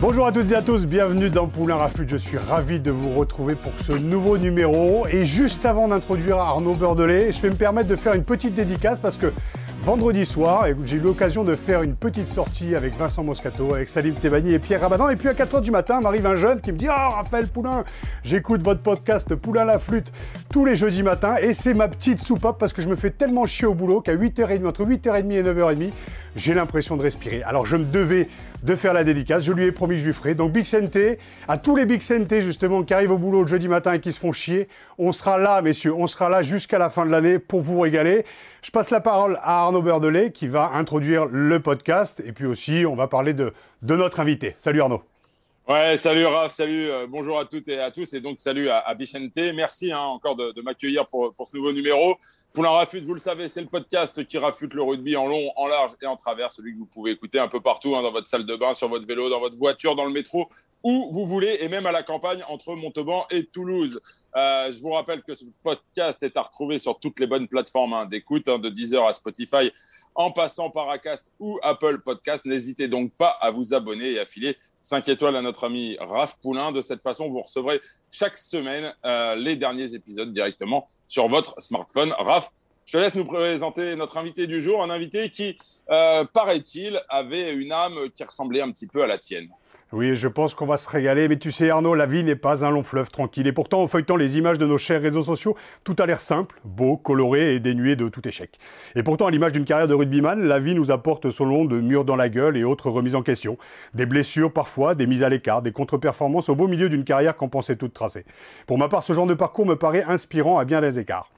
Bonjour à toutes et à tous, bienvenue dans Poulain Rafut. Je suis ravi de vous retrouver pour ce nouveau numéro. Et juste avant d'introduire Arnaud Beurdelet, je vais me permettre de faire une petite dédicace parce que vendredi soir, j'ai eu l'occasion de faire une petite sortie avec Vincent Moscato, avec Salim Tebani et Pierre Rabadan. Et puis à 4h du matin, m'arrive un jeune qui me dit Ah, Raphaël Poulain, j'écoute votre podcast Poulain la flûte tous les jeudis matins. Et c'est ma petite soupape parce que je me fais tellement chier au boulot qu'à 8h30, entre 8h30 et 9h30, j'ai l'impression de respirer. Alors je me devais de faire la dédicace, je lui ai promis que je lui ferai. Donc Big à tous les Big justement qui arrivent au boulot le jeudi matin et qui se font chier, on sera là messieurs, on sera là jusqu'à la fin de l'année pour vous régaler. Je passe la parole à Arnaud Beurdelet qui va introduire le podcast et puis aussi on va parler de, de notre invité. Salut Arnaud. Ouais, salut Raph, salut, euh, bonjour à toutes et à tous, et donc salut à, à. Merci hein, encore de, de m'accueillir pour, pour ce nouveau numéro. Poulain Rafute, vous le savez, c'est le podcast qui rafute le rugby en long, en large et en travers, celui que vous pouvez écouter un peu partout, hein, dans votre salle de bain, sur votre vélo, dans votre voiture, dans le métro, où vous voulez, et même à la campagne entre Montauban et Toulouse. Euh, je vous rappelle que ce podcast est à retrouver sur toutes les bonnes plateformes hein, d'écoute, hein, de Deezer à Spotify, en passant par Acast ou Apple Podcast. N'hésitez donc pas à vous abonner et à filer 5 étoiles à notre ami Raph Poulain. De cette façon, vous recevrez chaque semaine euh, les derniers épisodes directement sur votre smartphone. Raph, je te laisse nous présenter notre invité du jour, un invité qui, euh, paraît-il, avait une âme qui ressemblait un petit peu à la tienne. Oui, je pense qu'on va se régaler. Mais tu sais, Arnaud, la vie n'est pas un long fleuve tranquille. Et pourtant, en feuilletant les images de nos chers réseaux sociaux, tout a l'air simple, beau, coloré et dénué de tout échec. Et pourtant, à l'image d'une carrière de rugbyman, la vie nous apporte son lot de murs dans la gueule et autres remises en question. Des blessures parfois, des mises à l'écart, des contre-performances au beau milieu d'une carrière qu'on pensait toute tracée. Pour ma part, ce genre de parcours me paraît inspirant à bien des écarts.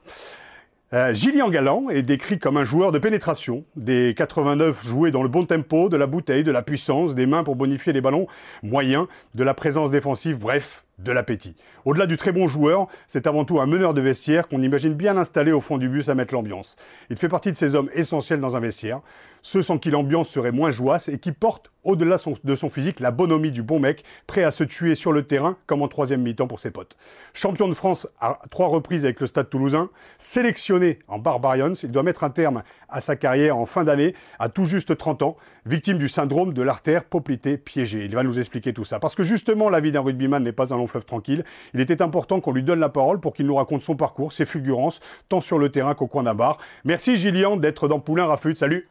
Euh, Gillian Galland est décrit comme un joueur de pénétration, des 89 joués dans le bon tempo, de la bouteille, de la puissance, des mains pour bonifier les ballons moyens, de la présence défensive, bref, de l'appétit. Au-delà du très bon joueur, c'est avant tout un meneur de vestiaire qu'on imagine bien installé au fond du bus à mettre l'ambiance. Il fait partie de ces hommes essentiels dans un vestiaire, ceux sans qui l'ambiance serait moins joyeuse et qui portent, au-delà de son physique, la bonhomie du bon mec, prêt à se tuer sur le terrain comme en troisième mi-temps pour ses potes. Champion de France à trois reprises avec le Stade toulousain, sélectionné en Barbarians, il doit mettre un terme à sa carrière en fin d'année, à tout juste 30 ans, victime du syndrome de l'artère poplitée piégée. Il va nous expliquer tout ça. Parce que justement, la vie d'un rugbyman n'est pas un long fleuve tranquille. Il était important qu'on lui donne la parole pour qu'il nous raconte son parcours, ses fulgurances, tant sur le terrain qu'au coin d'un bar. Merci Gillian d'être dans Poulain Rafut. Salut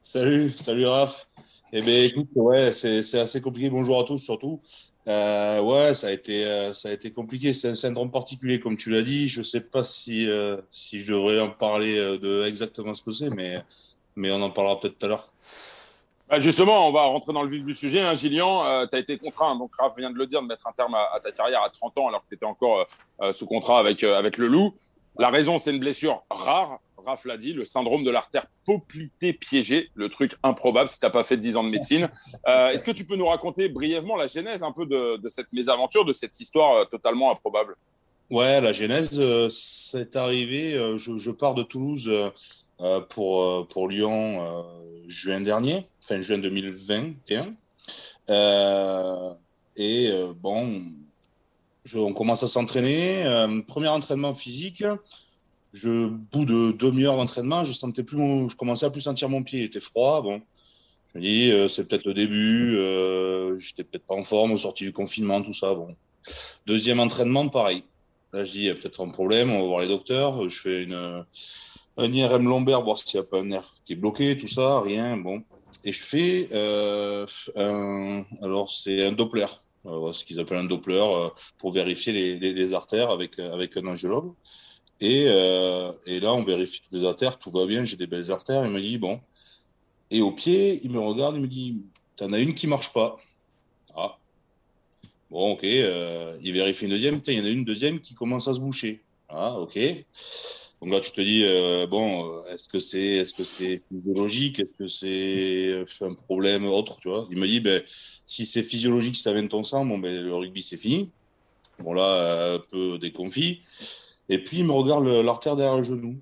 Salut, salut Raph. Eh bien, écoute, ouais, c'est assez compliqué. Bonjour à tous, surtout. Euh, ouais, ça a été, euh, ça a été compliqué. C'est un syndrome particulier, comme tu l'as dit. Je sais pas si, euh, si je devrais en parler de exactement ce que c'est, mais, mais on en parlera peut-être tout à l'heure. Bah, justement, on va rentrer dans le vif du sujet. Hein, Gillian, tu as été contraint, donc Raph vient de le dire, de mettre un terme à, ta carrière à 30 ans alors que tu étais encore euh, euh, sous contrat avec, euh, avec le Loup. La raison, c'est une blessure rare. Raph l'a dit, le syndrome de l'artère poplitée piégée, le truc improbable si tu n'as pas fait 10 ans de médecine. Euh, Est-ce que tu peux nous raconter brièvement la genèse un peu de, cette mésaventure, de cette histoire euh, totalement improbable? Ouais, la genèse, euh, c'est arrivé. euh, je, je pars de Toulouse euh, euh, pour, euh, pour Lyon euh, juin dernier, fin juin 2021. Euh, et euh, bon, je, on commence à s'entraîner. Euh, premier entraînement physique. Je, bout de demi-heure d'entraînement, je sentais plus je commençais à plus sentir mon pied. Il était froid. Bon, je me dis, euh, c'est peut-être le début. Euh, J'étais peut-être pas en forme au sorti du confinement, tout ça. Bon, deuxième entraînement, pareil. Là, je dis, il y a peut-être un problème, on va voir les docteurs. Je fais une, un IRM lombaire, voir s'il n'y a pas un nerf qui est bloqué, tout ça, rien, bon. Et je fais, euh, un, alors c'est un Doppler, ce qu'ils appellent un Doppler, euh, pour vérifier les, artères avec, euh, avec un angiologue. Et, et là, on vérifie toutes les artères, tout va bien, j'ai des belles artères. Il me dit, bon. Et au pied, il me regarde, il me dit, t'en as une qui marche pas. Ah. Bon, ok, il vérifie une deuxième, il y en a une deuxième qui commence à se boucher. Ah, ok. Donc là, tu te dis, euh, bon, est-ce que c'est est -ce c'est physiologique? Est-ce que c'est un problème autre tu vois? Il me dit, ben, si c'est physiologique, ça vient de ton sang, bon, ben, le rugby, c'est fini. Bon, là, un peu déconfit. Et puis, il me regarde l'artère derrière le genou.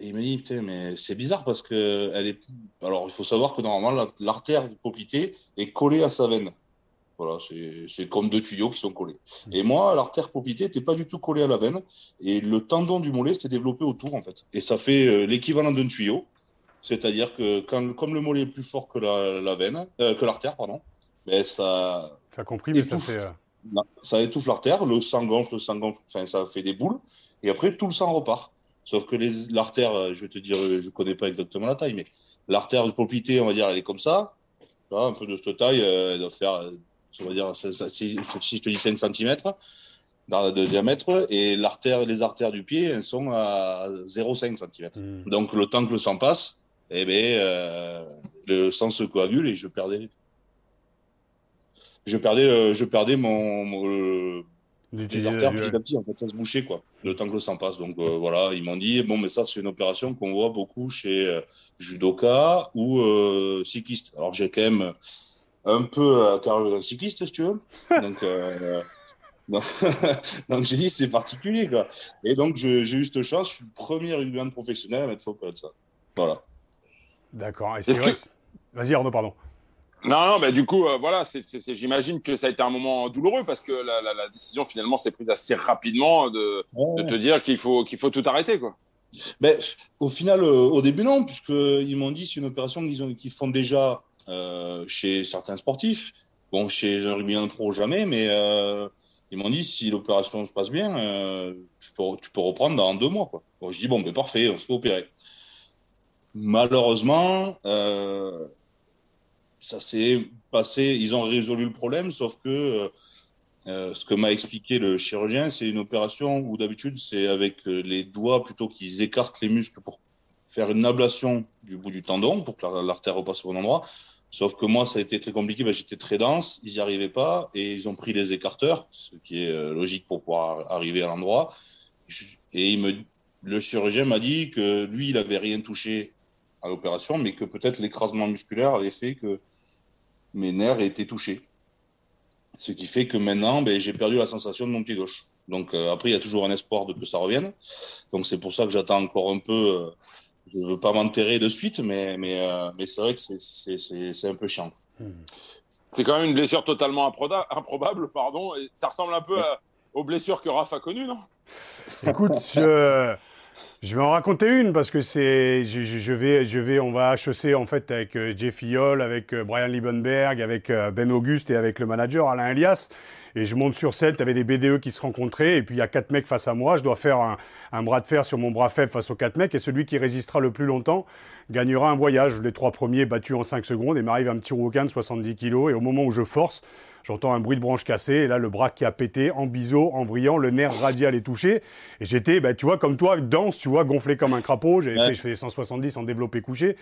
Et il me dit, putain, mais c'est bizarre parce que elle est. Alors, il faut savoir que normalement, l'artère popitée est collée à sa veine. Voilà, c'est comme deux tuyaux qui sont collés. Et moi, l'artère popitée n'était pas du tout collée à la veine. Et le tendon du mollet s'était développé autour, en fait. Et ça fait euh, l'équivalent d'un tuyau. C'est-à-dire que quand, comme le mollet est plus fort que la, veine, euh, que l'artère, pardon, ben ça. Ça compris, mais ça fait. Euh, ça étouffe l'artère, le sang gonfle, le sang gonfle, enfin, ça fait des boules. Et après, tout le sang repart. Sauf que l'artère, je vais te dire, je connais pas exactement la taille, mais l'artère popitée, on va dire, elle est comme ça. un peu de cette taille, elle doit faire on va dire, si, je te dis 5 cm de diamètre, et l'artère, les artères du pied elles sont à 0,5 cm. Hmm. Donc le temps que le sang passe, eh ben, euh, le sang se coagule et je perdais. Je perdais, euh, je perdais mon, les artères petit à petit, en fait, ça se bouchait, quoi, le temps que le sang passe. Donc euh, voilà, ils m'ont dit, bon, mais ça, c'est une opération qu'on voit beaucoup chez judoka ou cycliste. Alors j'ai quand même un peu à carrière d'un cycliste, si tu veux. Donc, euh, donc j'ai dit, c'est particulier, quoi. Et donc, j'ai eu cette chance, je suis le premier rugbyman professionnel à mettre faux de ça. Voilà. D'accord. Et c'est vrai. Vas-y, Arnaud, pardon. Non, non, mais du coup, euh, voilà, j'imagine que ça a été un moment douloureux parce que la, décision finalement s'est prise assez rapidement de, te dire qu'il faut, qu'il faut tout arrêter, quoi. Mais au final, euh, au début, non, puisqu'ils m'ont dit c'est une opération qu'ils font déjà euh, chez certains sportifs. Bon, chez un rugbyman pro, jamais, mais euh, ils m'ont dit si l'opération se passe bien, euh, tu, peux, reprendre dans deux mois. Quoi. je dis bon, ben parfait, on se fait opérer. Malheureusement, ça s'est passé, ils ont résolu le problème, sauf que ce que m'a expliqué le chirurgien, c'est une opération où d'habitude c'est avec les doigts plutôt qu'ils écartent les muscles pour faire une ablation du bout du tendon pour que l'artère repasse au bon endroit. Sauf que moi, ça a été très compliqué. J'étais très dense, ils n'y arrivaient pas et ils ont pris des écarteurs, ce qui est euh, logique pour pouvoir arriver à l'endroit. Et le chirurgien m'a dit que lui, il n'avait rien touché à l'opération, mais que peut-être l'écrasement musculaire avait fait que mes nerfs étaient touchés. Ce qui fait que maintenant, ben, j'ai perdu la sensation de mon pied gauche. Donc euh, après, il y a toujours un espoir de que ça revienne. Donc c'est pour ça que j'attends encore un peu. Euh, je ne veux pas m'enterrer de suite, mais, mais, euh, mais c'est vrai que c'est un peu chiant. C'est quand même une blessure totalement improbable, pardon. Et ça ressemble un peu aux blessures que Raph a connues, non? Écoute, je, je, vais en raconter une parce que c'est, je, vais, je vais, on va HEC en fait avec euh, Jeff Yol, avec euh, Brian Liebenberg, avec Ben Auguste et avec le manager Alain Elias. Et je monte sur scène, tu avais des BDE qui se rencontraient, et puis il y a quatre mecs face à moi. Je dois faire un, bras de fer sur mon bras faible face aux quatre mecs, et celui qui résistera le plus longtemps gagnera un voyage. Les trois premiers battus en 5 secondes, et m'arrive un petit rouquin de 70 kilos, et au moment où je force, j'entends un bruit de branche cassée, et là le bras qui a pété, en biseau, en brillant, le nerf radial est touché. Et j'étais, bah, tu vois, comme toi, dense, tu vois, gonflé comme un crapaud. J'ai fait, je fais 170 en développé couché.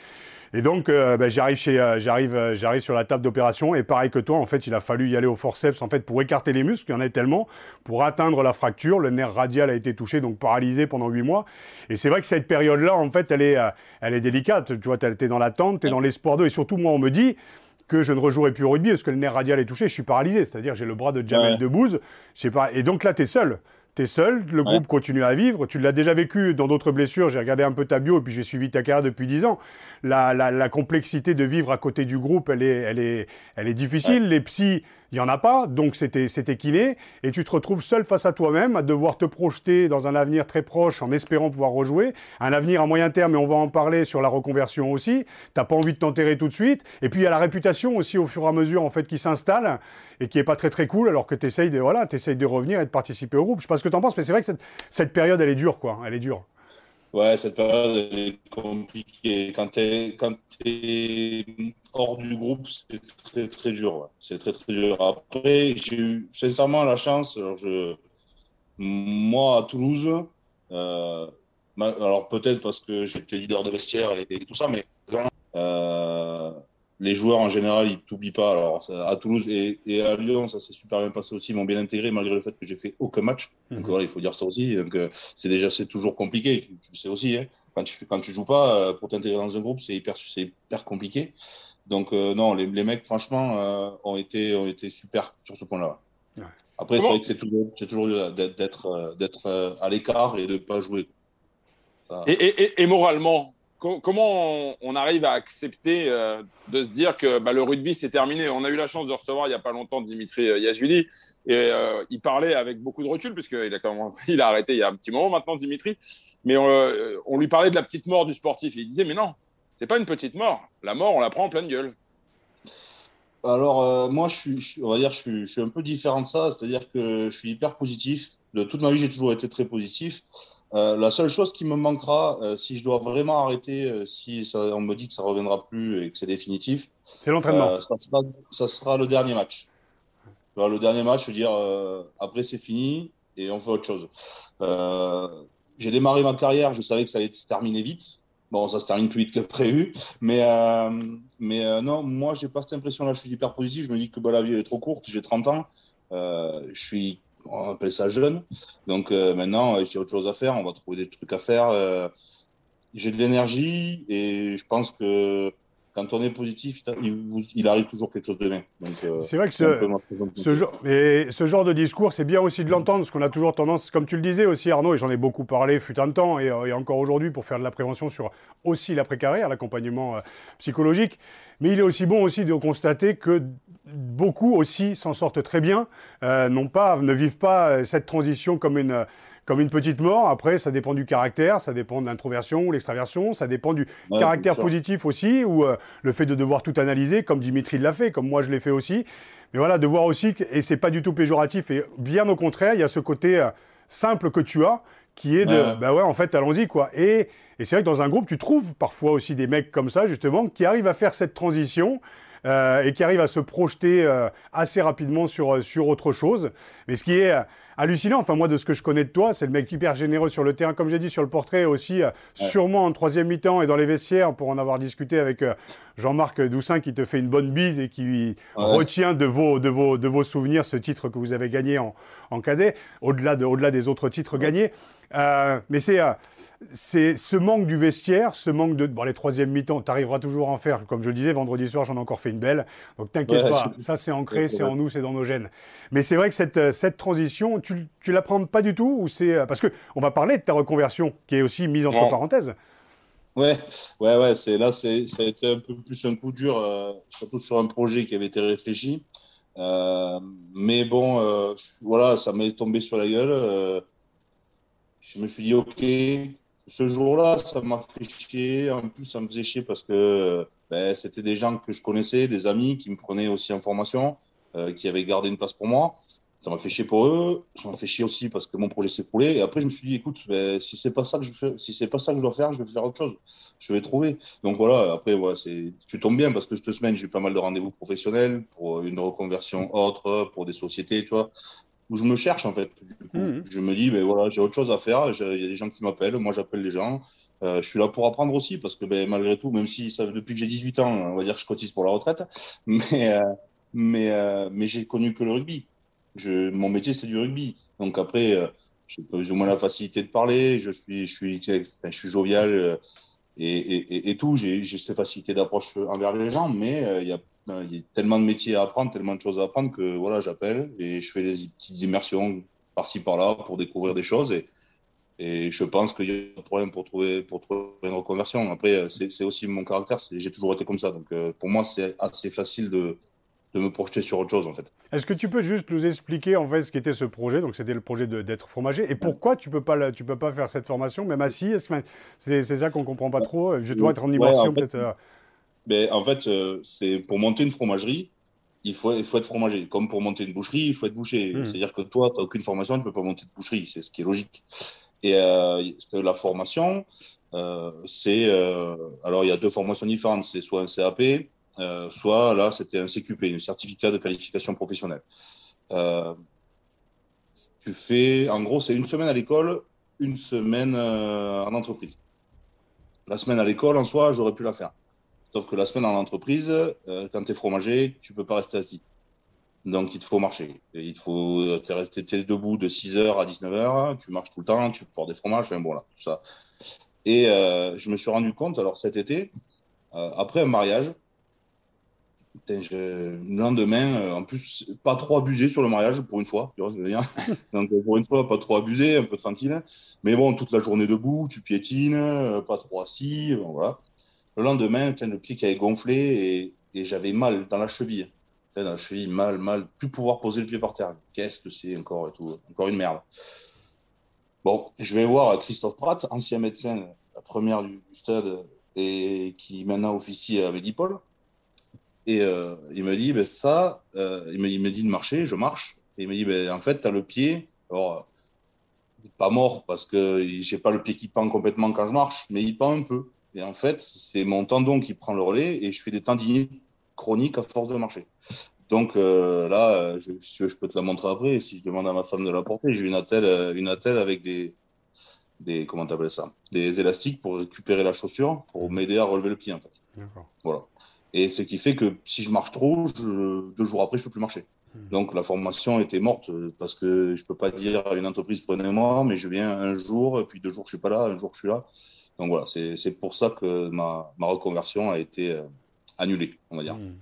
Et donc, euh, ben, j'arrive chez, euh, j'arrive, euh, j'arrive sur la table d'opération et pareil que toi, en fait, il a fallu y aller au forceps en fait pour écarter les muscles. Il y en a tellement pour atteindre la fracture. Le nerf radial a été touché, donc paralysé pendant huit mois. Et c'est vrai que cette période-là, en fait, elle est, elle est délicate. Tu vois, t'es dans l'attente, t'es dans l'espoir d'eux. Et surtout, moi, on me dit que je ne rejouerai plus au rugby parce que le nerf radial est touché. Je suis paralysé, c'est-à-dire j'ai le bras de Jamel Debbouze. Je sais pas. Et donc là, t'es seul tu es seul, le groupe continue à vivre. Tu l'as déjà vécu dans d'autres blessures. J'ai regardé un peu ta bio et puis j'ai suivi ta carrière depuis 10 ans. La, la, complexité de vivre à côté du groupe, elle est, elle est, elle est difficile. Les psys, il n'y en a pas, donc c'était kiné. Et tu te retrouves seul face à toi-même, à devoir te projeter dans un avenir très proche en espérant pouvoir rejouer. Un avenir à moyen terme, et on va en parler sur la reconversion aussi. T'as pas envie de t'enterrer tout de suite. Et puis il y a la réputation aussi au fur et à mesure en fait qui s'installe et qui est pas très très cool alors que tu essayes de, voilà, de revenir et de participer au groupe. Je sais pas ce que tu en penses, mais c'est vrai que cette, cette période, elle est dure, quoi. Elle est dure. Ouais, cette période est compliquée. Quand tu es, hors du groupe, c'est très très dur. C'est très très dur. Après, j'ai eu sincèrement la chance. Alors je, moi, à Toulouse, euh, alors peut-être parce que j'étais leader de vestiaire et, tout ça, mais euh, les joueurs en général, ils t'oublient pas. Alors, à Toulouse et, à Lyon, ça s'est super bien passé aussi, ils m'ont bien intégré malgré le fait que j'ai fait aucun match. Donc mhm. voilà, il faut dire ça aussi. Donc euh, c'est déjà c'est toujours compliqué. Tu le sais aussi. Hein. Quand tu quand tu joues pas euh, pour t'intégrer dans un groupe, c'est hyper c'est hyper compliqué. Donc euh, non, les, les, mecs franchement ont été ont été super sur ce point-là. Après, c'est vrai que c'est toujours c'est toujours d'être d'être à l'écart et de pas jouer. Et, et, et moralement, comment on, arrive à accepter euh, de se dire que bah, le rugby c'est terminé? On a eu la chance de recevoir il n'y a pas longtemps Dimitri euh, Yachvili et euh, il parlait avec beaucoup de recul puisqu'il a, quand il a arrêté il y a un petit moment maintenant Dimitri, mais on, lui parlait de la petite mort du sportif. il disait mais non, c'est pas une petite mort. La mort on la prend en pleine gueule. Alors moi je suis, on va dire je suis un peu différent de ça, c'est-à-dire que je suis hyper positif. De toute ma vie j'ai toujours été très positif. Euh, la seule chose qui me manquera, euh, si je dois vraiment arrêter, euh, si on me dit que ça reviendra plus et que c'est définitif, c'est l'entraînement. Ça sera, ça, sera, le dernier match. le dernier match, je veux dire, après c'est fini et on fait autre chose. J'ai démarré ma carrière, je savais que ça allait se terminer vite. Bon, ça se termine plus vite que prévu, mais mais non, moi j'ai pas cette impression-là. Je suis hyper positif. Je me dis que bah, la vie est trop courte. J'ai 30 ans. je suis on appelle ça jeune. Donc euh, maintenant, euh, j'ai autre chose à faire, on va trouver des trucs à faire. Euh, j'ai de l'énergie et je pense que quand on est positif, il, arrive toujours quelque chose de bien. c'est vrai que ce, genre, ce genre de discours, c'est bien aussi de l'entendre, parce qu'on a toujours tendance, comme tu le disais aussi Arnaud, et j'en ai beaucoup parlé, fut un temps, et, et encore aujourd'hui, pour faire de la prévention sur aussi l'après-carrière, l'accompagnement psychologique. Mais il est aussi bon aussi de constater que beaucoup aussi s'en sortent très bien, euh, non pas, ne vivent pas euh, cette transition comme une, comme une petite mort. Après, ça dépend du caractère, ça dépend de l'introversion ou l'extraversion, ça dépend du caractère positif aussi, ou euh, le fait de devoir tout analyser, comme Dimitri l'a fait, comme moi je l'ai fait aussi. Mais voilà, de voir aussi, que, et c'est pas du tout péjoratif, et bien au contraire, il y a ce côté simple que tu as, qui est de, bah ouais, en fait, allons-y, quoi. Et, et c'est vrai que dans un groupe, tu trouves parfois aussi des mecs comme ça, justement, qui arrivent à faire cette transition. Euh, et qui arrivent à se projeter euh, assez rapidement sur, euh, sur autre chose. Mais ce qui est hallucinant. Enfin, moi, de ce que je connais de toi, c'est le mec hyper généreux sur le terrain, comme j'ai dit sur le portrait aussi, sûrement en troisième mi-temps et dans les vestiaires, pour en avoir discuté avec Jean-Marc Doussin, qui te fait une bonne bise et qui retient de vos, de, vos, de vos souvenirs ce titre que vous avez gagné en, en cadet, au-delà de, au -delà des autres titres gagnés. Mais c'est c'est ce manque du vestiaire, ce manque de. Bon, les troisièmes mi-temps, tu arriveras toujours à en faire. Comme je le disais, vendredi soir, j'en ai encore fait une belle. Donc t'inquiète pas, ça c'est ancré, c'est en nous, c'est dans nos gènes. Mais c'est vrai que cette, cette transition, tu, tu la prends pas du tout ou c'est euh, Parce qu'on va parler de ta reconversion, qui est aussi mise entre parenthèses. Ouais, ouais, ouais. C'est là, c'est ça a été un peu plus un coup dur, euh, surtout sur un projet qui avait été réfléchi. Euh, mais bon, voilà, ça m'est tombé sur la gueule. Je me suis dit, ok, ce jour-là, ça m'a fait chier. En plus, ça me faisait chier parce que ben, c'était des gens que je connaissais, des amis qui me prenaient aussi en formation, euh, qui avaient gardé une place pour moi. Ça m'a fait chier pour eux. Ça m'a fait chier aussi parce que mon projet s'est s'écroulait. Et après, je me suis dit, écoute, ben, si c'est pas si pas ça que je dois faire, je vais faire autre chose. Je vais trouver. Donc voilà. Après, c'est, tu tombes bien parce que cette semaine, j'ai eu pas mal de rendez-vous professionnels pour une reconversion autre, pour des sociétés, tu vois où je me cherche en fait. Mmh. Je me dis, ben voilà, j'ai autre chose à faire. Il y a des gens qui m'appellent, moi j'appelle les gens. Euh, je suis là pour apprendre aussi parce que ben, malgré tout, même si ça, depuis que j'ai 18 ans, on va dire que je cotise pour la retraite, mais, euh, mais, euh, mais j'ai connu que le rugby. Je, mon métier, c'est du rugby. Donc après, j'ai plus ou moins la facilité de parler. Je suis, je suis, je suis jovial et, et, et, tout. J'ai cette facilité d'approche envers les gens, mais il y a il y a tellement de métiers à apprendre, tellement de choses à apprendre que voilà, j'appelle et je fais des petites immersions par-ci par-là pour découvrir des choses. Et, et je pense qu'il y a de problème pour trouver, pour trouver une reconversion. Après, c'est aussi mon caractère, j'ai toujours été comme ça. Donc euh, pour moi, c'est assez facile de, de me projeter sur autre chose en fait. Est-ce que tu peux juste nous expliquer en fait ce qu'était ce projet? Donc c'était le projet d'être fromager et pourquoi tu peux pas tu peux pas faire cette formation même assis? C'est ça qu'on comprend pas trop. Je dois être en immersion peut-être. Ben, en fait, euh, c'est pour monter une fromagerie, il faut, il faut être fromager. Comme pour monter une boucherie, il faut être boucher. Hmm. C'est-à-dire que toi, tu n'as aucune formation, tu ne peux pas monter de boucherie. C'est ce qui est logique. Et euh, la formation, euh, c'est. Alors, il y a deux formations différentes. C'est soit un CAP, soit là, c'était un CQP, un certificat de qualification professionnelle. tu fais. En gros, c'est une semaine à l'école, une semaine en entreprise. La semaine à l'école, en soi, j'aurais pu la faire. Sauf que la semaine en entreprise, euh, quand tu es fromager, tu peux pas rester assis. Donc, il te faut marcher. Et il te faut es rester debout de 6h à 19h, tu marches tout le temps, tu portes des fromages, enfin, bon, là, tout ça. Et euh, je me suis rendu compte, alors cet été, euh, après un mariage, le lendemain, euh, en plus, pas trop abusé sur le mariage pour une fois. Donc, pour une fois, pas trop abusé, un peu tranquille. Mais bon, toute la journée debout, tu piétines, pas trop assis. voilà. Le lendemain, le pied qui avait gonflé et, j'avais mal dans la cheville dans la cheville, mal, mal, plus pouvoir poser le pied par terre. Qu'est-ce que c'est encore et tout Encore une merde. Bon, je vais voir Christophe Pratt, ancien médecin, la première du, stade, et qui maintenant officie à Medipol. Et euh, il me dit, ben, ça, euh, il, me, il, me, dit de marcher, je marche. Et il me dit, ben, en fait, tu as le pied, alors, pas mort parce que j'ai pas le pied qui pend complètement quand je marche, mais il pend un peu. Et en fait, c'est mon tendon qui prend le relais et je fais des tendinites chronique à force de marcher. Donc euh, là, je, je, peux te la montrer après. Si je demande à ma femme de la porter, j'ai une attelle, euh, une attelle avec des, des comment t'appelles ça, des élastiques pour récupérer la chaussure, pour m'aider à relever le pied en fait. Voilà. Et ce qui fait que si je marche trop, deux jours après, je peux plus marcher. Hmm. Donc la formation était morte euh, parce que je peux pas dire à une entreprise prenez-moi, mais je viens un jour, puis deux jours je suis pas là, un jour je suis là. Donc voilà, c'est pour ça que ma, ma reconversion a été annulé, on va dire. Hmm.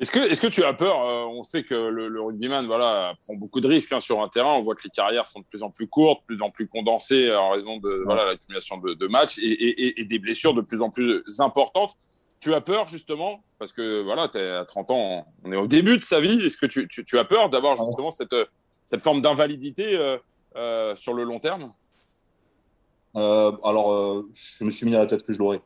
Est-ce que, est que tu as peur euh, On sait que le, rugbyman voilà, prend beaucoup de risques hein, sur un terrain. On voit que les carrières sont de plus en plus courtes, de plus en plus condensées en raison de voilà, l'accumulation de, matchs et, des blessures de plus en plus importantes. Tu as peur justement, parce que voilà, tu es à 30 ans, on est au début de sa vie. Est-ce que tu, tu, as peur d'avoir justement cette, cette forme d'invalidité euh, euh, sur le long terme? Alors, je me suis mis à la tête que je l'aurais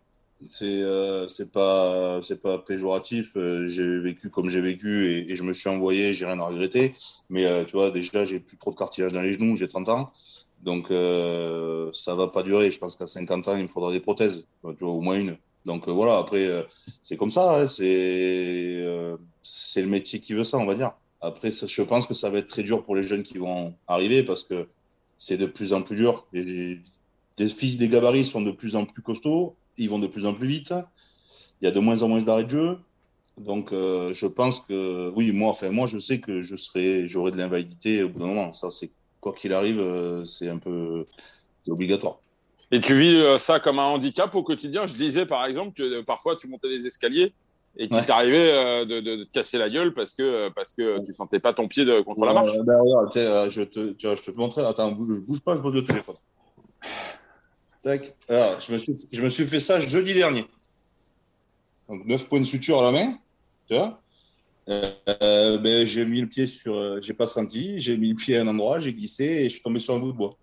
c'est euh, c'est pas c'est pas péjoratif. Euh, j'ai vécu comme j'ai vécu et, je me suis envoyé j'ai rien à regretter. Mais euh, tu vois déjà j'ai plus trop de cartilage dans les genoux j'ai 30 ans. Donc euh, ça va pas durer. Je pense qu'à 50 ans il me faudra des prothèses. Tu vois au moins une. Donc voilà. Après c'est comme ça hein, c'est le métier qui veut ça on va dire. Après je pense que ça va être très dur pour les jeunes qui vont arriver parce que c'est de plus en plus dur les fils des gabarits sont de plus en plus costauds ils vont de plus en plus vite. Il y a de moins en moins d'arrêts de jeu. Donc, euh, je pense que, oui, moi, enfin, moi, je sais que je serai, j'aurai de l'invalidité au bout d'un moment. Ça, c'est quoi qu'il arrive, euh, c'est un peu, obligatoire. Et tu vis euh, ça comme un handicap au quotidien? Je disais, par exemple que parfois tu montais les escaliers et qu'il t'arrivait de, de, te casser la gueule parce que parce que tu sentais pas ton pied de, contre la marche. je te, je te montrer. Attends, bouge, bouge pas, je pose le téléphone. Alors, je me, suis, je me suis fait ça jeudi dernier. Donc, 9 points de suture à la main. Tu vois euh, ben, j'ai mis le pied sur. Euh, j'ai pas senti. J'ai mis le pied à un endroit, j'ai glissé et je suis tombé sur un bout de bois.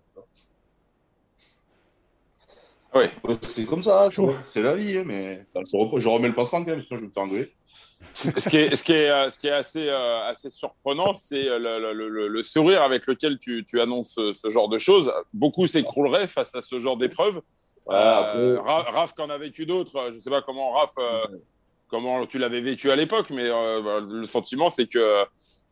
Oui. C'est comme ça, c'est la vie. Hein, mais je, remets le pansement quand même, sinon je vais me faire engueuler ce, qui est, ce, qui est, euh, ce qui est assez, euh, assez surprenant, c'est euh, le, le, sourire avec lequel tu, tu, annonces ce genre de choses. Beaucoup s'écrouleraient face à ce genre d'épreuve. Euh, Raph, qu'en a vécu d'autres. Je ne sais pas comment Raph, comment tu l'avais vécu à l'époque, mais bah, le sentiment, c'est que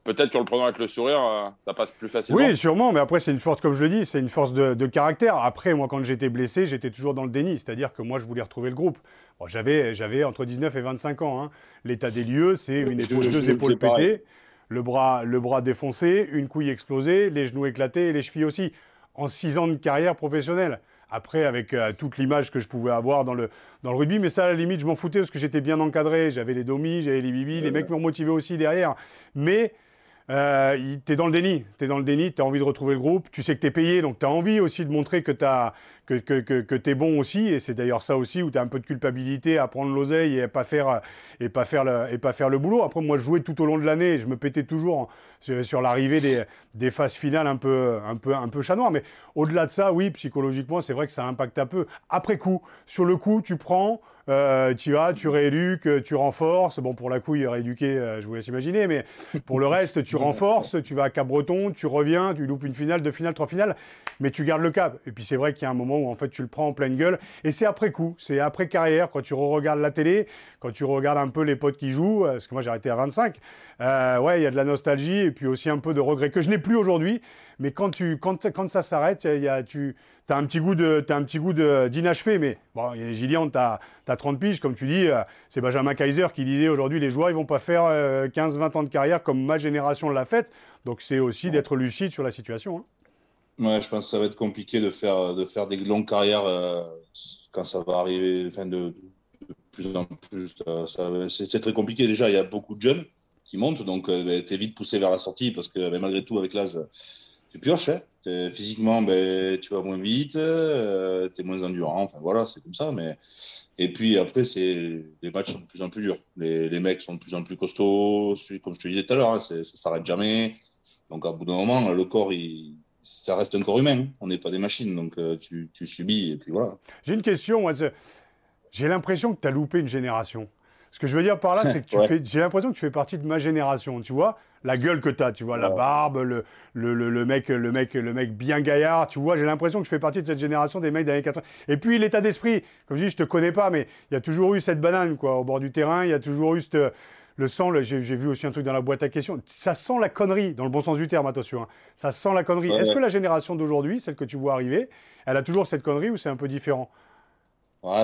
peut-être qu'en le prenant avec le sourire, ça passe plus facilement. Oui, sûrement, mais après, c'est une force, comme je le dis, c'est une force de, de, caractère. Après, moi, quand j'étais blessé, j'étais toujours dans le déni, c'est-à-dire que moi, je voulais retrouver le groupe j'avais, j'avais entre 19 et 25 ans. Hein. L'état des lieux, c'est une épaule, deux épaules pétées, le bras, le bras défoncé, une couille explosée, les genoux éclatés et les chevilles aussi. En six ans de carrière professionnelle. Après, avec euh, toute l'image que je pouvais avoir dans le, dans le rugby, mais ça, à la limite, je m'en foutais parce que j'étais bien encadré. J'avais les domis, j'avais les bibis, les mecs me motivaient aussi derrière. Mais euh, tu es dans le déni. Tu es dans le déni, tu as envie de retrouver le groupe. Tu sais que tu es payé, donc tu as envie aussi de montrer que tu que, que, que, tu es bon aussi. Et c'est d'ailleurs ça aussi où tu as un peu de culpabilité à prendre l'oseille et à pas faire, et pas faire, le, et pas faire le boulot. Après, moi, je jouais tout au long de l'année. Je me pétais toujours sur, l'arrivée des, des, phases finales un peu, un peu, un peu chat noir. Mais au-delà de ça, oui, psychologiquement, c'est vrai que ça impacte un peu. Après coup, sur le coup, tu prends. Euh, tu vas, tu rééduques, tu renforces. Bon, pour la couille rééduquer, euh, je vous laisse imaginer, mais pour le reste, tu renforces, tu vas à Cap-Breton, tu reviens, tu loupes une finale, deux finales, trois finales. Mais tu gardes le cap. Et puis c'est vrai qu'il y a un moment où en fait tu le prends en pleine gueule. Et c'est après coup, c'est après carrière, quand tu re-regardes la télé, quand tu regardes un peu les potes qui jouent, parce que moi j'ai arrêté à 25, euh, ouais, il y a de la nostalgie et puis aussi un peu de regret que je n'ai plus aujourd'hui. Mais quand, tu, quand, quand ça s'arrête, tu as un petit goût de, as un petit goût d'inachevé. Mais bon, Gillian, tu as, 30 piges, comme tu dis. Euh, c'est Benjamin Kaiser qui disait aujourd'hui les joueurs, ils vont pas faire 15-20 euh, ans de carrière comme ma génération l'a fait. Donc c'est aussi d'être lucide sur la situation. Hein. Ouais, je pense que ça va être compliqué de faire, de faire des longues carrières euh, quand ça va arriver, enfin de, plus en plus. C'est très compliqué. Déjà, il y a beaucoup de jeunes qui montent, donc ben, tu es vite poussé vers la sortie parce que ben, malgré tout, avec l'âge, tu pioches. Hein. Physiquement, ben, tu vas moins vite, euh, tu es moins endurant. Enfin voilà, c'est comme ça. Mais... Et puis après, les matchs sont de plus en plus durs. Les, les, mecs sont de plus en plus costauds. Comme je te disais tout à l'heure, hein, ça s'arrête jamais. Donc à bout d'un moment, le corps, il, ça reste un corps humain. Hein. On n'est pas des machines. Donc euh, tu, tu, subis et puis voilà. J'ai une question. J'ai l'impression que tu as loupé une génération. Ce que je veux dire par là, c'est que tu fais. J'ai l'impression que tu fais partie de ma génération. Tu vois la gueule que tu as, tu vois, la barbe, le, le, le, mec, le, mec, le mec bien gaillard, tu vois, j'ai l'impression que je fais partie de cette génération des mecs des années 80. Et puis l'état d'esprit, comme je dis, je te connais pas, mais il y a toujours eu cette banane, quoi, au bord du terrain, il y a toujours eu le sang, j'ai vu aussi un truc dans la boîte à questions, ça sent la connerie, dans le bon sens du terme, attention, hein. ça sent la connerie. Est-ce que la génération d'aujourd'hui, celle que tu vois arriver, elle a toujours cette connerie ou c'est un peu différent?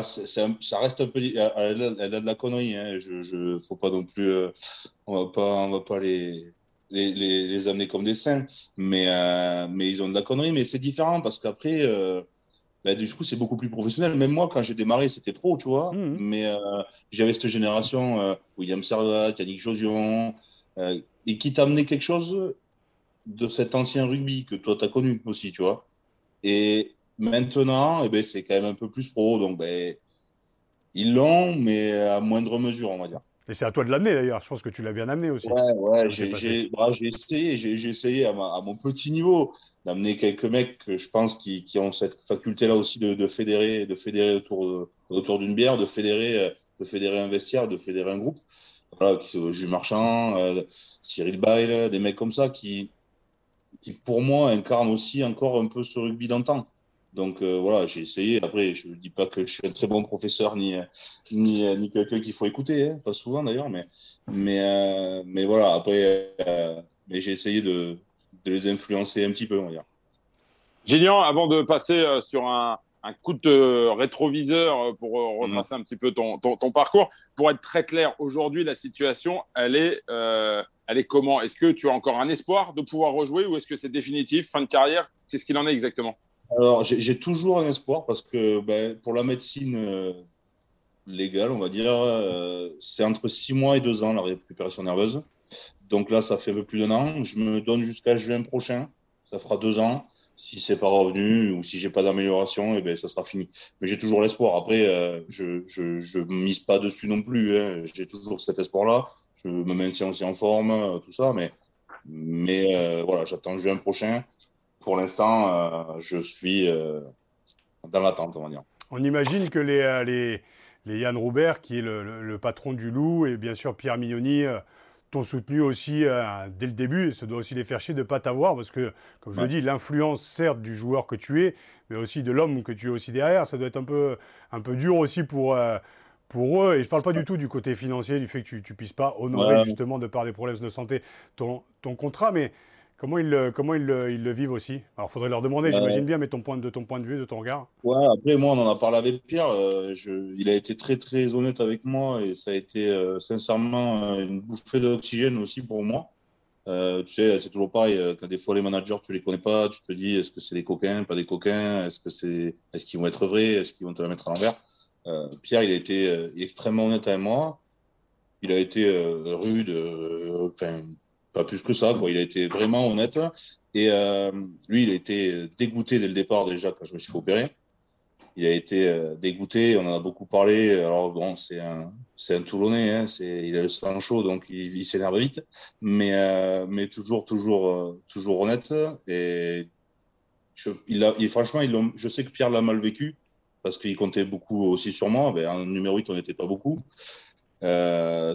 Ça reste un peu. Elle a, de la connerie. Hein. Je, je, faut pas non plus. Euh, on va pas, on va pas les, les, les, amener comme des saints, mais, euh, mais ils ont de la connerie. Mais c'est différent parce qu'après, euh, bah, du coup, c'est beaucoup plus professionnel. Même moi, quand j'ai démarré, c'était trop, tu vois. Mmh. Mais j'avais cette génération, William Servat, Yannick Josion, et qui t'a amené quelque chose de cet ancien rugby que toi, tu as connu aussi, tu vois. Et Maintenant, eh ben, c'est quand même un peu plus pro. Donc, ben, ils l'ont, mais à moindre mesure, on va dire. Et c'est à toi de l'amener d'ailleurs. Je pense que tu l'as bien amené aussi. Ouais, ouais j'ai bah, essayé, j'ai essayé à, mon petit niveau d'amener quelques mecs que je pense qui, qui ont cette faculté-là aussi de, de, fédérer, de fédérer autour, autour d'une bière, de fédérer, de fédérer un vestiaire, de fédérer un groupe. Voilà, qui, Jules Marchand, euh, Cyril Bail, des mecs comme ça qui, qui, pour moi, incarnent aussi encore un peu ce rugby d'antan. Donc euh, voilà, j'ai essayé. Après, je ne dis pas que je suis un très bon professeur ni, ni, ni quelqu'un qu'il faut écouter, hein, pas souvent d'ailleurs, mais, mais, euh, mais voilà, après, euh, mais j'ai essayé de, de, les influencer un petit peu, on va dire. Gillian, avant de passer sur un, un coup de rétroviseur pour retracer un petit peu ton, ton, ton, parcours, pour être très clair, aujourd'hui, la situation, elle est, elle est comment? Est-ce que tu as encore un espoir de pouvoir rejouer ou est-ce que c'est définitif, fin de carrière Qu'est-ce qu'il en est exactement? Alors, j'ai toujours un espoir parce que ben, pour la médecine euh, légale, on va dire, euh, c'est entre six mois et deux ans la récupération nerveuse. Donc là, ça fait un peu plus d'un an. Je me donne jusqu'à juin prochain. Ça fera deux ans. Si c'est pas revenu ou si j'ai pas d'amélioration, eh ben, ça sera fini. Mais j'ai toujours l'espoir. Après, euh, je, je, je mise pas dessus non plus. Hein. J'ai toujours cet espoir-là. Je me maintiens aussi en forme, tout ça. Mais, mais voilà, j'attends juin prochain pour l'instant, euh, je suis euh, dans l'attente, on va dire. On imagine que les, euh, les, les Yann Roubert, qui est le, patron du Loup, et bien sûr Pierre Mignoni, t'ont soutenu aussi dès le début. Et ça doit aussi les faire chier de ne pas t'avoir, parce que, comme je le dis, l'influence, certes, du joueur que tu es, mais aussi de l'homme que tu es aussi derrière, ça doit être un peu, un peu dur aussi pour, pour eux. Et je ne parle pas du tout du côté financier, du fait que tu ne puisses pas honorer, justement, de par des problèmes de santé, ton, ton contrat. Mais Comment ils, le, comment ils, le, vivent aussi? Alors, il faudrait leur demander, j'imagine bien, mais ton point, de ton point de vue, de ton regard. Ouais, après, moi, on en a parlé avec Pierre. Euh, je, il a été très, très honnête avec moi et ça a été euh, sincèrement euh, une bouffée d'oxygène aussi pour moi. tu sais, c'est toujours pareil. Quand des fois, les managers, tu les connais pas, tu te dis est-ce que c'est des coquins, pas des coquins Est-ce que c'est, est-ce qu'ils vont être vrais Est-ce qu'ils vont te la mettre à l'envers? Pierre, il a été extrêmement honnête avec moi. Il a été rude, enfin pas plus que ça. Il a été vraiment honnête. Et euh, lui, il a été dégoûté dès le départ déjà quand je me suis fait opérer. Il a été euh, dégoûté, on en a beaucoup parlé. Alors bon, c'est un, Toulonnais, hein, il a le sang chaud, donc il, s'énerve vite, mais, euh, toujours, toujours, toujours honnête. Et franchement, je sais que Pierre l'a mal vécu parce qu'il comptait beaucoup aussi sur moi. Ben, en numéro 8, on n'était pas beaucoup,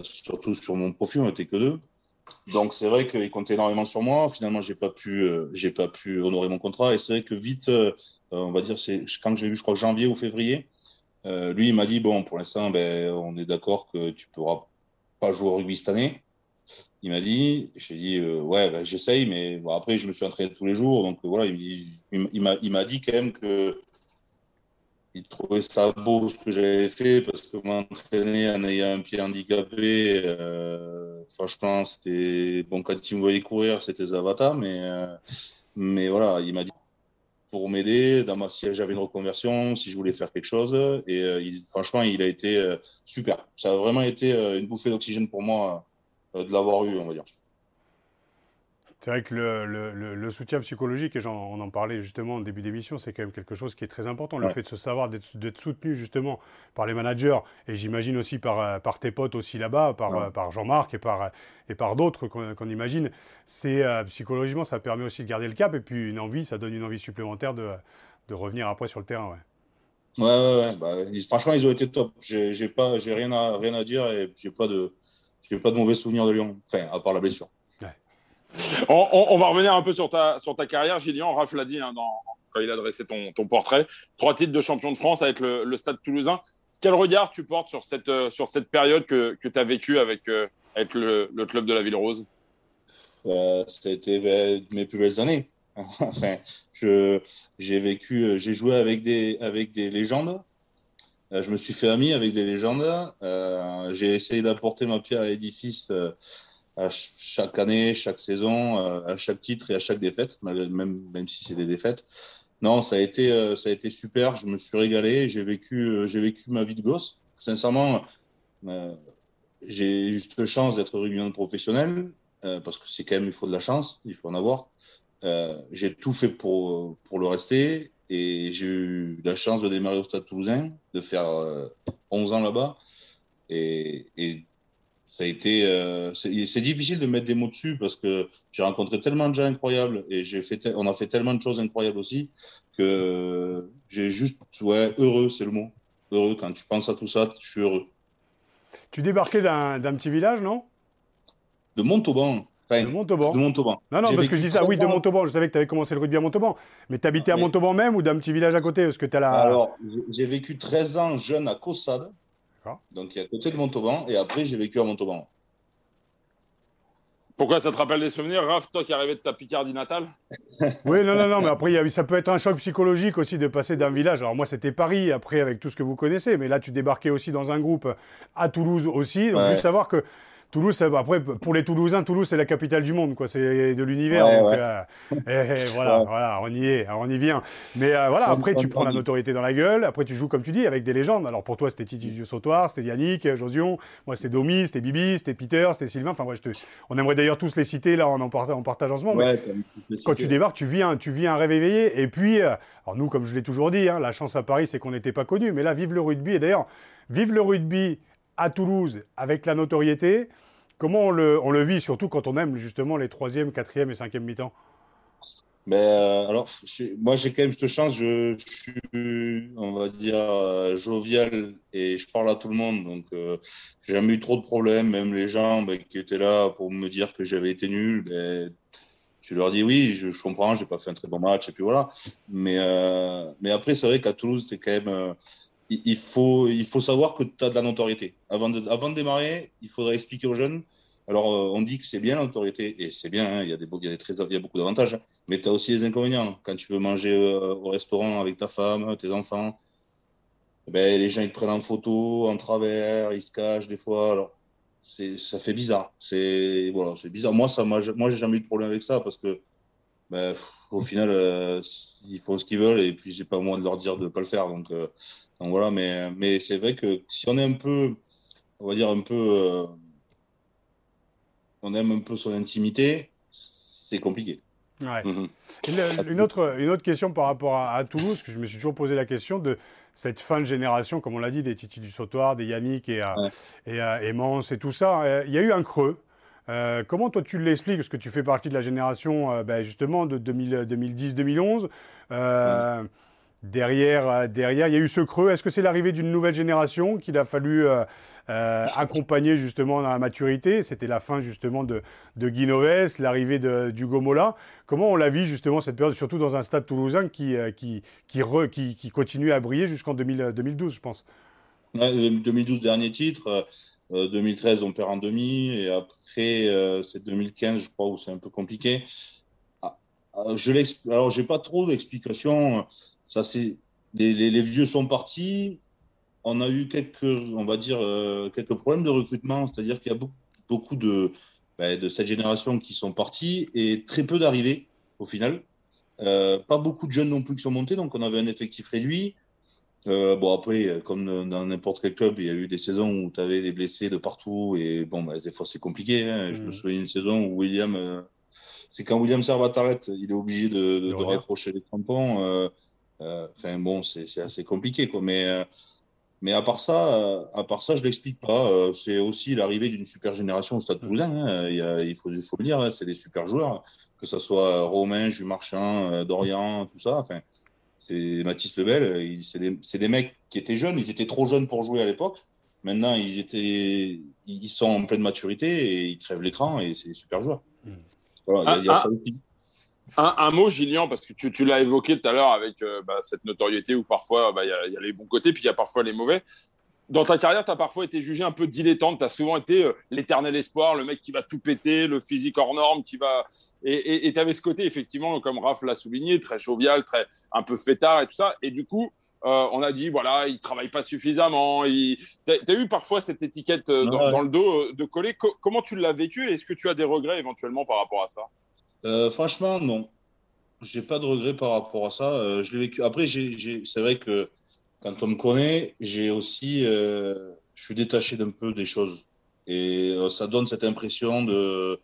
surtout sur mon profil, on n'était que deux. Donc c'est vrai qu'il comptait énormément sur moi. Finalement, j'ai pas pu, euh, j'ai pas pu honorer mon contrat. Et c'est vrai que vite, euh, on va dire, quand j'ai vu, je crois janvier ou février, euh, lui il m'a dit bon, pour l'instant, ben, on est d'accord que tu pourras pas jouer au rugby cette année. Il m'a dit, j'ai dit ouais, ben, j'essaye, mais bon, après je me suis entraîné tous les jours, donc voilà, il m'a dit quand même que il trouvait ça beau ce que j'avais fait parce que m'entraîner en ayant un pied handicapé, euh, franchement, c'était bon quand il me voyait courir, c'était Zavata, mais euh, mais voilà, il m'a dit pour m'aider, dans ma, si j'avais une reconversion, si je voulais faire quelque chose, et euh, franchement, il a été super. Ça a vraiment été une bouffée d'oxygène pour moi de l'avoir eu, on va dire. C'est vrai que le, soutien psychologique, et on en parlait justement au début d'émission, c'est quand même quelque chose qui est très important. Le fait de se savoir, d'être soutenu justement par les managers, et j'imagine aussi par, euh, par, tes potes aussi là-bas, par, euh, par Jean-Marc et par, euh, et par d'autres qu'on imagine, c'est psychologiquement, ça permet aussi de garder le cap, et puis une envie, ça donne une envie supplémentaire de, de revenir après sur le terrain. Ouais, ouais, ouais. Bah, franchement, ils ont été top. J'ai pas, j'ai rien à, rien à dire et j'ai pas de, pas de mauvais souvenirs de Lyon. Enfin, à part la blessure. On, va revenir un peu sur ta, sur ta carrière, Gillian. Raph l'a dit hein, quand il a dressé ton, ton, portrait. Trois titres de champion de France avec le, Stade toulousain. Quel regard tu portes sur cette, euh, sur cette période que, que tu as vécue avec, euh, avec le, club de la Ville Rose euh, C'était mes plus belles années. enfin, j'ai vécu, j'ai joué avec des, avec des légendes. Je me suis fait ami avec des légendes. j'ai essayé d'apporter ma pierre à l'édifice à chaque année, chaque saison, euh, à chaque titre et à chaque défaite, même, même si c'est des défaites. Non, ça a été, euh, ça a été super. Je me suis régalé. J'ai vécu, euh, vécu ma vie de gosse. Sincèrement, j'ai juste chance d'être rugbyman professionnel parce que c'est quand même, il faut de la chance, il faut en avoir. j'ai tout fait pour, pour le rester et j'ai eu la chance de démarrer au Stade Toulousain, de faire 11 ans là-bas. Et ça a été, euh, c'est difficile de mettre des mots dessus parce que j'ai rencontré tellement de gens incroyables et j'ai fait, on a fait tellement de choses incroyables aussi que j'ai juste, ouais, heureux, c'est le mot. Heureux quand tu penses à tout ça, je suis heureux. Tu débarquais d'un petit village, non? De Montauban. de Montauban. De Montauban. Non, non, parce que je dis ça, oui, de Montauban. Je savais que tu avais commencé le rugby à Montauban. Mais tu habitais à Montauban même ou d'un petit village à côté parce que la... Alors, j'ai vécu 13 ans jeune à Caussade. Donc, il y a côté de Montauban, et après, j'ai vécu à Montauban. Pourquoi ça te rappelle des souvenirs, Raph, toi qui arrivais de ta Picardie natale? Oui, non, non, non, mais après, ça peut être un choc psychologique aussi de passer d'un village. Alors, moi, c'était Paris, après, avec tout ce que vous connaissez, mais là, tu débarquais aussi dans un groupe à Toulouse aussi. Donc, juste savoir que Toulouse, après, pour les Toulousains, Toulouse, c'est la capitale du monde, quoi. C'est de l'univers. Euh, voilà, voilà, on y est, on y vient. Mais euh, voilà, après, tu prends la notoriété dans la gueule. Après, tu joues, comme tu dis, avec des légendes. Alors, pour toi, c'était Titi Sautoir, c'était Yannick, Josion. Moi, c'était Domi, c'était Bibi, c'était Peter, c'était Sylvain. Enfin, ouais, on aimerait d'ailleurs tous les citer, là, en, en, partage en ce moment. quand tu débarques, tu vis, un, tu vis un rêve éveillé. Et puis, euh, alors nous, comme je l'ai toujours dit, hein, la chance à Paris, c'est qu'on n'était pas connus. Mais là, vive le rugby. Et d'ailleurs, vive le rugby à Toulouse avec la notoriété. Comment on le, vit, surtout quand on aime justement les troisième, quatrième et cinquième mi-temps? Mais euh, alors, moi, j'ai quand même cette chance. Je, suis, on va dire, euh, jovial et je parle à tout le monde. Donc, euh, j'ai jamais eu trop de problèmes. Même les gens ben, qui étaient là pour me dire que j'avais été nul, ben, je leur dis oui, je, je comprends, j'ai pas fait un très bon match et puis voilà. Mais, mais après, c'est vrai qu'à Toulouse, c'est quand même il faut, il faut savoir que tu as de la notoriété. Avant de, avant de démarrer, il faudrait expliquer aux jeunes. Alors, euh, on dit que c'est bien la notoriété, et c'est bien, hein, il, y a des, il, beaucoup d'avantages, mais tu as aussi des inconvénients. Quand tu veux manger euh, au restaurant avec ta femme, tes enfants, ben, les gens ils te prennent en photo, en travers, ils se cachent des fois. Alors, ça fait bizarre. C'est voilà, bizarre. Moi, ça, moi, j'ai jamais eu de problème avec ça parce que ben, au final, euh, ils font ce qu'ils veulent et puis j'ai pas moi de leur dire de ne pas le faire. Donc, euh, donc voilà, mais, mais c'est vrai que si on est un peu, on va dire un peu, euh, on aime un peu son intimité, c'est compliqué. Ouais. Mhm. Une, autre, une autre question par rapport à, Toulouse, que je me suis toujours posé la question de cette fin de génération, comme on l'a dit, des Titi du Sautoir, des Yannick et, et, et Mans et tout ça. Il y a eu un creux. Euh, comment toi tu l'expliques? Parce que tu fais partie de la génération euh, ben, justement de 2010-2011. Euh, Derrière, euh, derrière, il y a eu ce creux. Est-ce que c'est l'arrivée d'une nouvelle génération qu'il a fallu euh, euh, accompagner justement dans la maturité? C'était la fin justement de, de Guinoves, l'arrivée d'Hugo Mola. Comment on l'a vu justement cette période, surtout dans un stade toulousain qui, qui, qui, qui, continue à briller jusqu'en 2012, je pense? 2012, dernier titre. 2013, on perd en demi. Et après, c'est 2015, je crois, où c'est un peu compliqué. Ah, je Alors, pas trop d'explications les, les, vieux sont partis. On a eu quelques, on va dire, euh, quelques problèmes de recrutement, c'est-à-dire qu'il y a beaucoup, beaucoup de, ben, de cette génération qui sont partis et très peu d'arrivées au final. Euh, pas beaucoup de jeunes non plus qui sont montés, donc on avait un effectif réduit. Euh, bon, après, comme dans n'importe quel club, il y a eu des saisons où tu avais des blessés de partout et bon, ben, des fois c'est compliqué. Hein. Je me mmh. souviens d'une saison où William, c'est quand William Servat arrête, il est obligé de, de, de raccrocher les crampons. Euh, enfin bon, c'est assez compliqué, quoi. Mais, euh, mais à part ça, euh, à part ça, je l'explique pas. C'est aussi l'arrivée d'une super génération au Stade Toulousain. Hein. Il, faut, il faut le dire, hein. c'est des super joueurs, que ce soit Romain, Jules Marchand, Dorian, tout ça. Enfin, c'est Mathis Lebel. C'est des, des, mecs qui étaient jeunes. Ils étaient trop jeunes pour jouer à l'époque. Maintenant, ils étaient, ils sont en pleine maturité et ils crèvent l'écran et c'est des super joueurs. Voilà, il y a, ah, ça aussi. Un, mot, Gillian, parce que tu, l'as évoqué tout à l'heure avec euh, bah, cette notoriété où parfois bah, il y, a les bons côtés, puis il y a parfois les mauvais. Dans ta carrière, tu as parfois été jugé un peu dilettante. Tu as souvent été euh, l'éternel espoir, le mec qui va tout péter, le physique hors norme, qui va. Et tu avais ce côté, effectivement, comme Raph l'a souligné, très jovial, très un peu fêtard et tout ça. Et du coup, euh, on a dit, voilà, il travaille pas suffisamment. Tu as, eu parfois cette étiquette dans, le dos de coller. comment tu l'as vécu Est-ce que tu as des regrets éventuellement par rapport à ça? Euh, franchement, non. J'ai pas de regrets par rapport à ça. Euh, je l'ai vécu. Après, c'est vrai que quand on me connaît, j'ai aussi, euh, je suis détaché d'un peu des choses. Et ça donne cette impression de,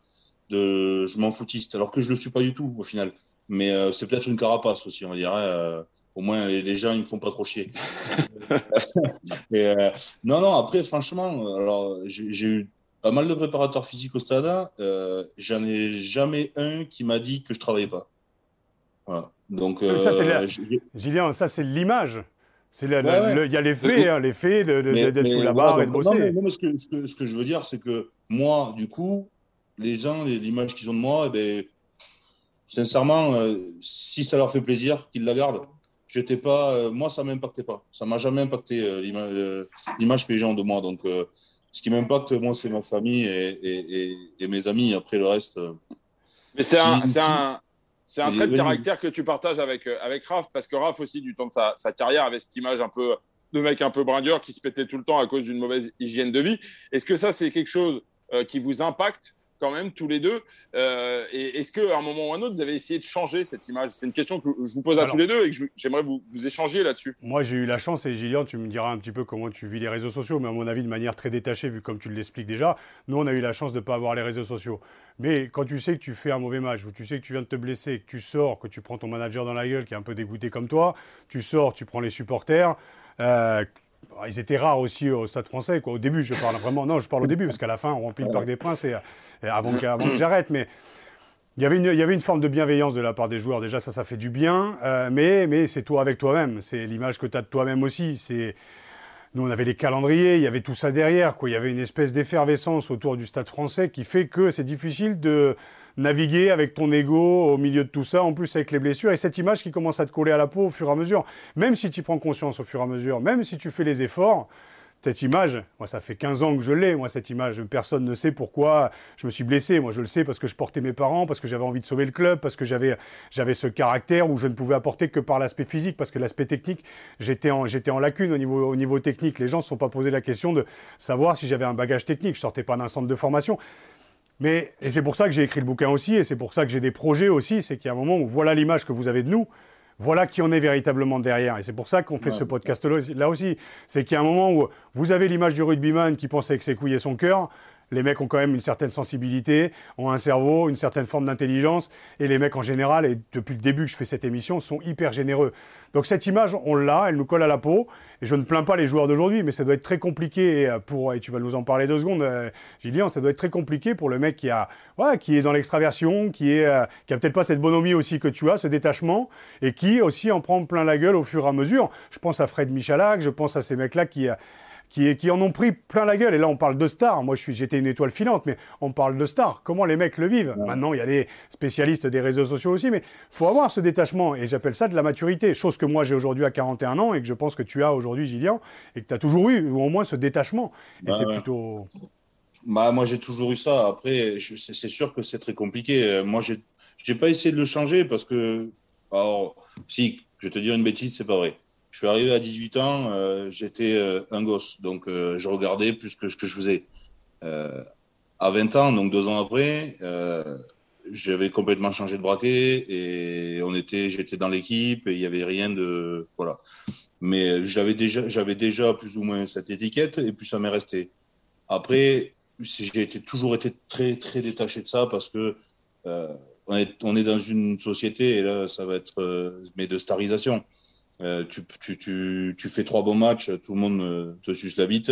de je m'en foutiste, alors que je le suis pas du tout au final. Mais c'est peut-être une carapace aussi, on dirait. au moins, les, gens, ils me font pas trop chier. non, non, après, franchement, alors j'ai eu pas mal de préparateurs physiques au stade. Euh, J'en ai jamais un qui m'a dit que je travaillais pas. Voilà. Donc, ça, euh, Julien, ça c'est l'image. Il y a les faits, hein, les faits d'être sous la barre et de bosser. Non, mais, ce, que, ce, que, je veux dire, c'est que moi, du coup, les gens, l'image qu'ils ont de moi, eh ben, sincèrement, euh, si ça leur fait plaisir, qu'ils la gardent. J'étais pas, euh, moi, ça m'impactait pas. Ça m'a jamais impacté l'image que les gens ont de moi. Donc, ce qui m'impacte, moi, c'est ma famille et, mes amis. Après, le reste. Euh, Mais c'est un, un, un, trait de caractère que tu partages avec, euh, avec Raph, parce que Raph aussi, du temps de sa, carrière, avait cette image un peu de mec un peu brindieur qui se pétait tout le temps à cause d'une mauvaise hygiène de vie. Est-ce que ça, c'est quelque chose euh, qui vous impacte quand même tous les deux. Euh, et est-ce qu'à un moment ou un autre, vous avez essayé de changer cette image? C'est une question que je vous pose à tous les deux et que j'aimerais vous, vous échanger là-dessus. Moi, j'ai eu la chance, et Gillian, tu me diras un petit peu comment tu vis les réseaux sociaux, mais à mon avis, de manière très détachée, vu comme tu l'expliques déjà. Nous, on a eu la chance de ne pas avoir les réseaux sociaux. Mais quand tu sais que tu fais un mauvais match, ou tu sais que tu viens de te blesser, que tu sors, que tu prends ton manager dans la gueule qui est un peu dégoûté comme toi, tu sors, tu prends les supporters. Euh, ah, ils étaient rares aussi au Stade français. Quoi. Au début, je parle vraiment. Non, je parle au début, parce qu'à la fin, on remplit le Parc des Princes et, avant, que, j'arrête. Mais il y, avait une, forme de bienveillance de la part des joueurs. Déjà, ça, ça fait du bien. Euh, mais c'est toi avec toi-même. C'est l'image que tu as de toi-même aussi. Nous, on avait les calendriers, il y avait tout ça derrière. Quoi. Il y avait une espèce d'effervescence autour du stade français qui fait que c'est difficile de, naviguer avec ton ego au milieu de tout ça, en plus avec les blessures, et cette image qui commence à te coller à la peau au fur et à mesure, même si tu prends conscience au fur et à mesure, même si tu fais les efforts, cette image, moi ça fait 15 ans que je l'ai, moi cette image, personne ne sait pourquoi je me suis blessé, moi je le sais parce que je portais mes parents, parce que j'avais envie de sauver le club, parce que j'avais, j'avais ce caractère où je ne pouvais apporter que par l'aspect physique, parce que l'aspect technique, j'étais en, j'étais en lacune au niveau, au niveau technique. Les gens ne se sont pas posé la question de savoir si j'avais un bagage technique, je sortais pas d'un centre de formation. Mais, et c'est pour ça que j'ai écrit le bouquin aussi, et c'est pour ça que j'ai des projets aussi, c'est qu'il y a un moment où voilà l'image que vous avez de nous, voilà qui en est véritablement derrière. Et c'est pour ça qu'on fait ce podcast là aussi. C'est qu'il y a un moment où vous avez l'image du rugbyman qui pense avec ses couilles et son cœur, les mecs ont quand même une certaine sensibilité, ont un cerveau, une certaine forme d'intelligence, et les mecs en général, et depuis le début que je fais cette émission, sont hyper généreux. Donc cette image, on l'a, elle nous colle à la peau, et je ne plains pas les joueurs d'aujourd'hui, mais ça doit être très compliqué euh, pour, et tu vas nous en parler deux secondes, euh, Gillian, ça doit être très compliqué pour le mec qui, a, ouais, qui est dans l'extraversion, qui, est, euh, qui a peut-être pas cette bonhomie aussi que tu as, ce détachement, et qui aussi en prend plein la gueule au fur et à mesure. Je pense à Fred Michalak, je pense à ces mecs-là qui qui, en ont pris plein la gueule. Et là, on parle de stars. Moi, j'étais une étoile filante, mais on parle de stars. Comment les mecs le vivent Maintenant, il y a des spécialistes des réseaux sociaux aussi, mais il faut avoir ce détachement. Et j'appelle ça de la maturité. Chose que moi, j'ai aujourd'hui à 41 ans et que je pense que tu as aujourd'hui, Gillian, et que tu as toujours eu, ou au moins ce détachement. Et c'est plutôt. Bah, moi, j'ai toujours eu ça. Après, c'est sûr que c'est très compliqué. Moi, j'ai n'ai pas essayé de le changer parce que. Alors, si, je vais te dire une bêtise, c'est pas vrai. Je suis arrivé à 18 ans, euh, j'étais euh, un gosse, donc euh, je regardais plus que ce que je faisais. à 20 ans, donc deux ans après, j'avais complètement changé de braquet et on était, j'étais dans l'équipe et il n'y avait rien de, voilà. Mais j'avais déjà, j'avais déjà plus ou moins cette étiquette et puis ça m'est resté. Après, j'ai toujours été très très détaché de ça parce que on est, on, est, dans une société et là ça va être mais de starisation. Euh, tu, fais trois bons matchs, tout le monde euh, te suce la bite.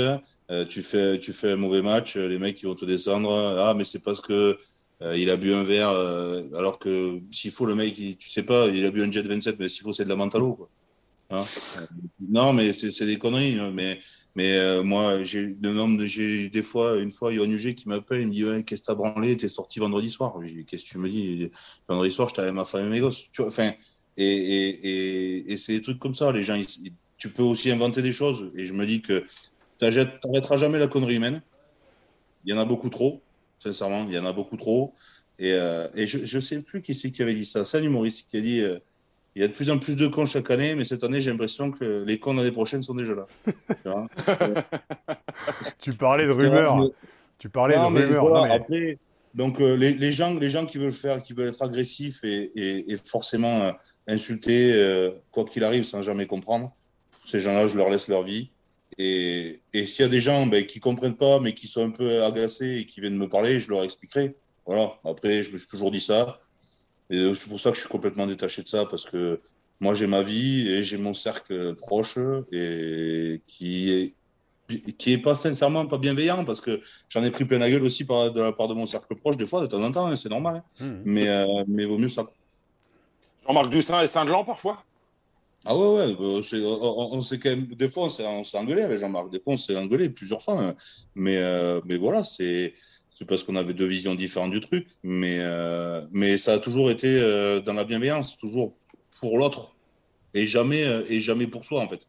Euh, tu, fais, un mauvais match, les mecs ils vont te descendre. Ah, mais c'est parce que il a bu un verre, alors que s'il faut, le mec, tu sais pas, il a bu un jet 27, mais s'il faut, c'est de la mentalo. Hein non, mais c'est des conneries. Hein, mais moi, j'ai des fois, une fois, il y a un UG qui m'appelle, il me dit Qu'est-ce que t'as branlé? T'es sorti vendredi soir. Qu'est-ce que tu me dis? Vendredi soir, j'étais avec ma femme et mes gosses. Tu vois, enfin, et, c'est des trucs comme ça. Les gens, tu peux aussi inventer des choses. Et je me dis que tu n'arrêteras jamais la connerie humaine. Il y en a beaucoup trop, sincèrement. Il y en a beaucoup trop. Et, euh, je ne sais plus qui c'est qui avait dit ça. C'est un humoriste qui a dit euh, il y a de plus en plus de cons chaque année, mais cette année, j'ai l'impression que les cons l'année prochaine sont déjà là. tu, parlais de rumeurs. Tu parlais de rumeurs. Après, donc euh, les, gens, les gens qui veulent faire, qui veulent être agressifs et, forcément euh, insulter euh, quoi qu'il arrive sans jamais comprendre, ces gens-là, je leur laisse leur vie. Et, s'il y a des gens ben, qui comprennent pas, mais qui sont un peu agacés et qui viennent me parler, je leur expliquerai. Voilà. Après, je me suis toujours dit ça. Et c'est pour ça que je suis complètement détaché de ça parce que moi, j'ai ma vie et j'ai mon cercle proche et qui est qui est pas sincèrement pas bienveillant parce que j'en ai pris plein la gueule aussi par, de la part de mon cercle proche des fois de temps en temps hein, c'est normal hein. mmh. mais euh, mais vaut mieux ça Jean-Marc Dussin et Saint-Jean parfois? Ah ouais ouais bah, on, on quand même des fois on s'est engueulé avec Jean-Marc. Des fois on s'est engueulé plusieurs fois hein. mais euh, mais voilà c'est c'est parce qu'on avait deux visions différentes du truc. Mais euh, mais ça a toujours été dans la bienveillance toujours pour l'autre. Et jamais et jamais pour soi en fait.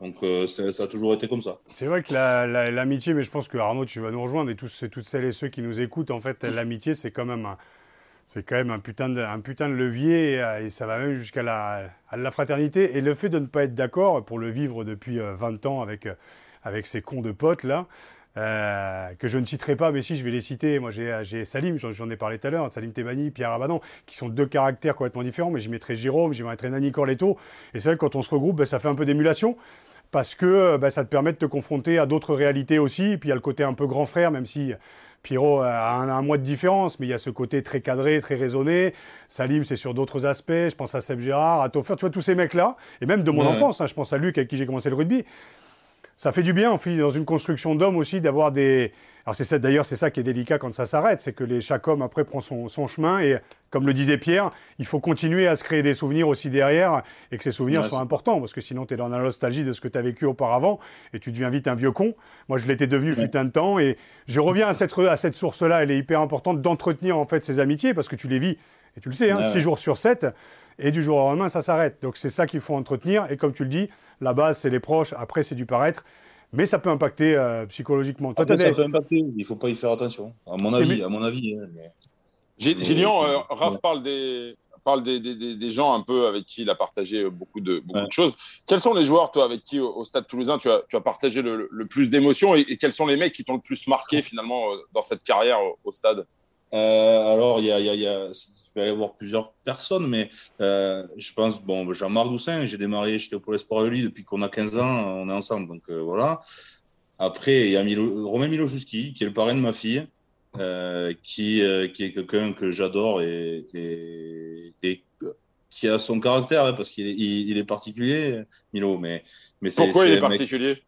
Donc euh, ça a toujours été comme ça. C'est vrai que l'amitié, mais je pense que Arnaud, tu vas nous rejoindre, et tous, toutes celles et ceux qui nous écoutent, en fait, l'amitié, c'est quand même un, c'est quand même un putain de, levier, et, ça va même jusqu'à la, fraternité. Et le fait de ne pas être d'accord, pour le vivre depuis 20 euh, ans avec, euh, avec ces cons de potes, là, que je ne citerai pas, mais si je vais les citer. Moi, j'ai Salim, j'en ai parlé tout à l'heure, Salim Tebani, Pierre Abadan, qui sont deux caractères complètement différents, mais j'y mettrai Jérôme, j'y mettrai Nani Corletto. Et c'est vrai que quand on se regroupe, ben, ça fait un peu d'émulation parce que euh, bah, ça te permet de te confronter à d'autres réalités aussi. Et puis il y a le côté un peu grand frère, même si Pierrot a un, mois de différence, mais il y a ce côté très cadré, très raisonné. Salim, c'est sur d'autres aspects. Je pense à Seb Gérard, à Toffer, tu vois, tous ces mecs-là. Et même de mon enfance, hein, je pense à Luc avec qui j'ai commencé le rugby ça fait du bien, dans une construction d'hommes aussi, d'avoir des. Alors, c'est d'ailleurs, c'est ça qui est délicat quand ça s'arrête, c'est que les, chaque homme après prend son, chemin et, comme le disait Pierre, il faut continuer à se créer des souvenirs aussi derrière et que ces souvenirs soient importants parce que sinon, tu es dans la nostalgie de ce que tu as vécu auparavant et tu deviens vite un vieux con. Moi, je l'étais devenu fut un temps et je reviens à cette, à cette source-là, elle est hyper importante d'entretenir en fait ces amitiés parce que tu les vis et tu le sais, hein, six jours sur 7 et du jour au lendemain, ça s'arrête. Donc c'est ça qu'il faut entretenir. Et comme tu le dis, la base, c'est les proches, après, c'est du paraître. Mais ça peut impacter euh, psychologiquement. Toi, ça peut impacter, il ne faut pas y faire attention, à mon avis. À mon avis hein, Gillian, euh, Raph parle, des, parle des, des, des, gens un peu avec qui il a partagé beaucoup de, beaucoup de choses. Quels sont les joueurs, toi, avec qui au, Stade toulousain, tu as, tu as partagé le, plus d'émotions et, quels sont les mecs qui t'ont le plus marqué finalement euh, dans cette carrière au Stade? Euh, alors, il y a, il y a, il, y a, va y avoir plusieurs personnes, mais euh, je pense, bon, Jean-Marc Doussin, j'ai démarré, j'étais au Pôle Sport lui depuis qu'on a 15 ans, on est ensemble, donc euh, voilà. après, il y a Milo, Romain Milojuski, qui est le parrain de ma fille, euh, qui, euh, qui est quelqu'un que j'adore et, et, et, qui a son caractère, hein, parce qu'il est, il, est particulier, Milo. Mais, mais Pourquoi il est particulier?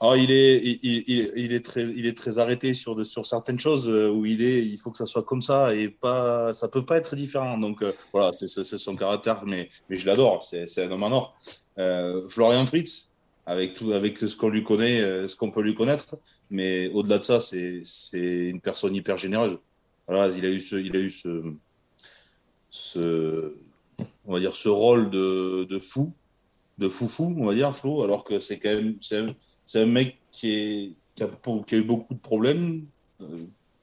Oh, il, est, il, est très, il est très arrêté sur, sur certaines choses euh, où il est, il faut que ça soit comme ça et pas, ça peut pas être différent. Donc voilà, c'est son caractère, mais, mais je l'adore, c'est un homme en or. Euh, Florian Fritz, avec tout, avec ce qu'on lui connaît, euh, ce qu'on peut lui connaître. Mais au-delà de ça, c'est, c'est une personne hyper généreuse. Voilà, il a eu ce, il a eu ce, ce on va dire ce rôle de, de fou, de foufou, on va dire Flo, alors que c'est quand même, c'est un, mec qui, a, eu beaucoup de problèmes euh,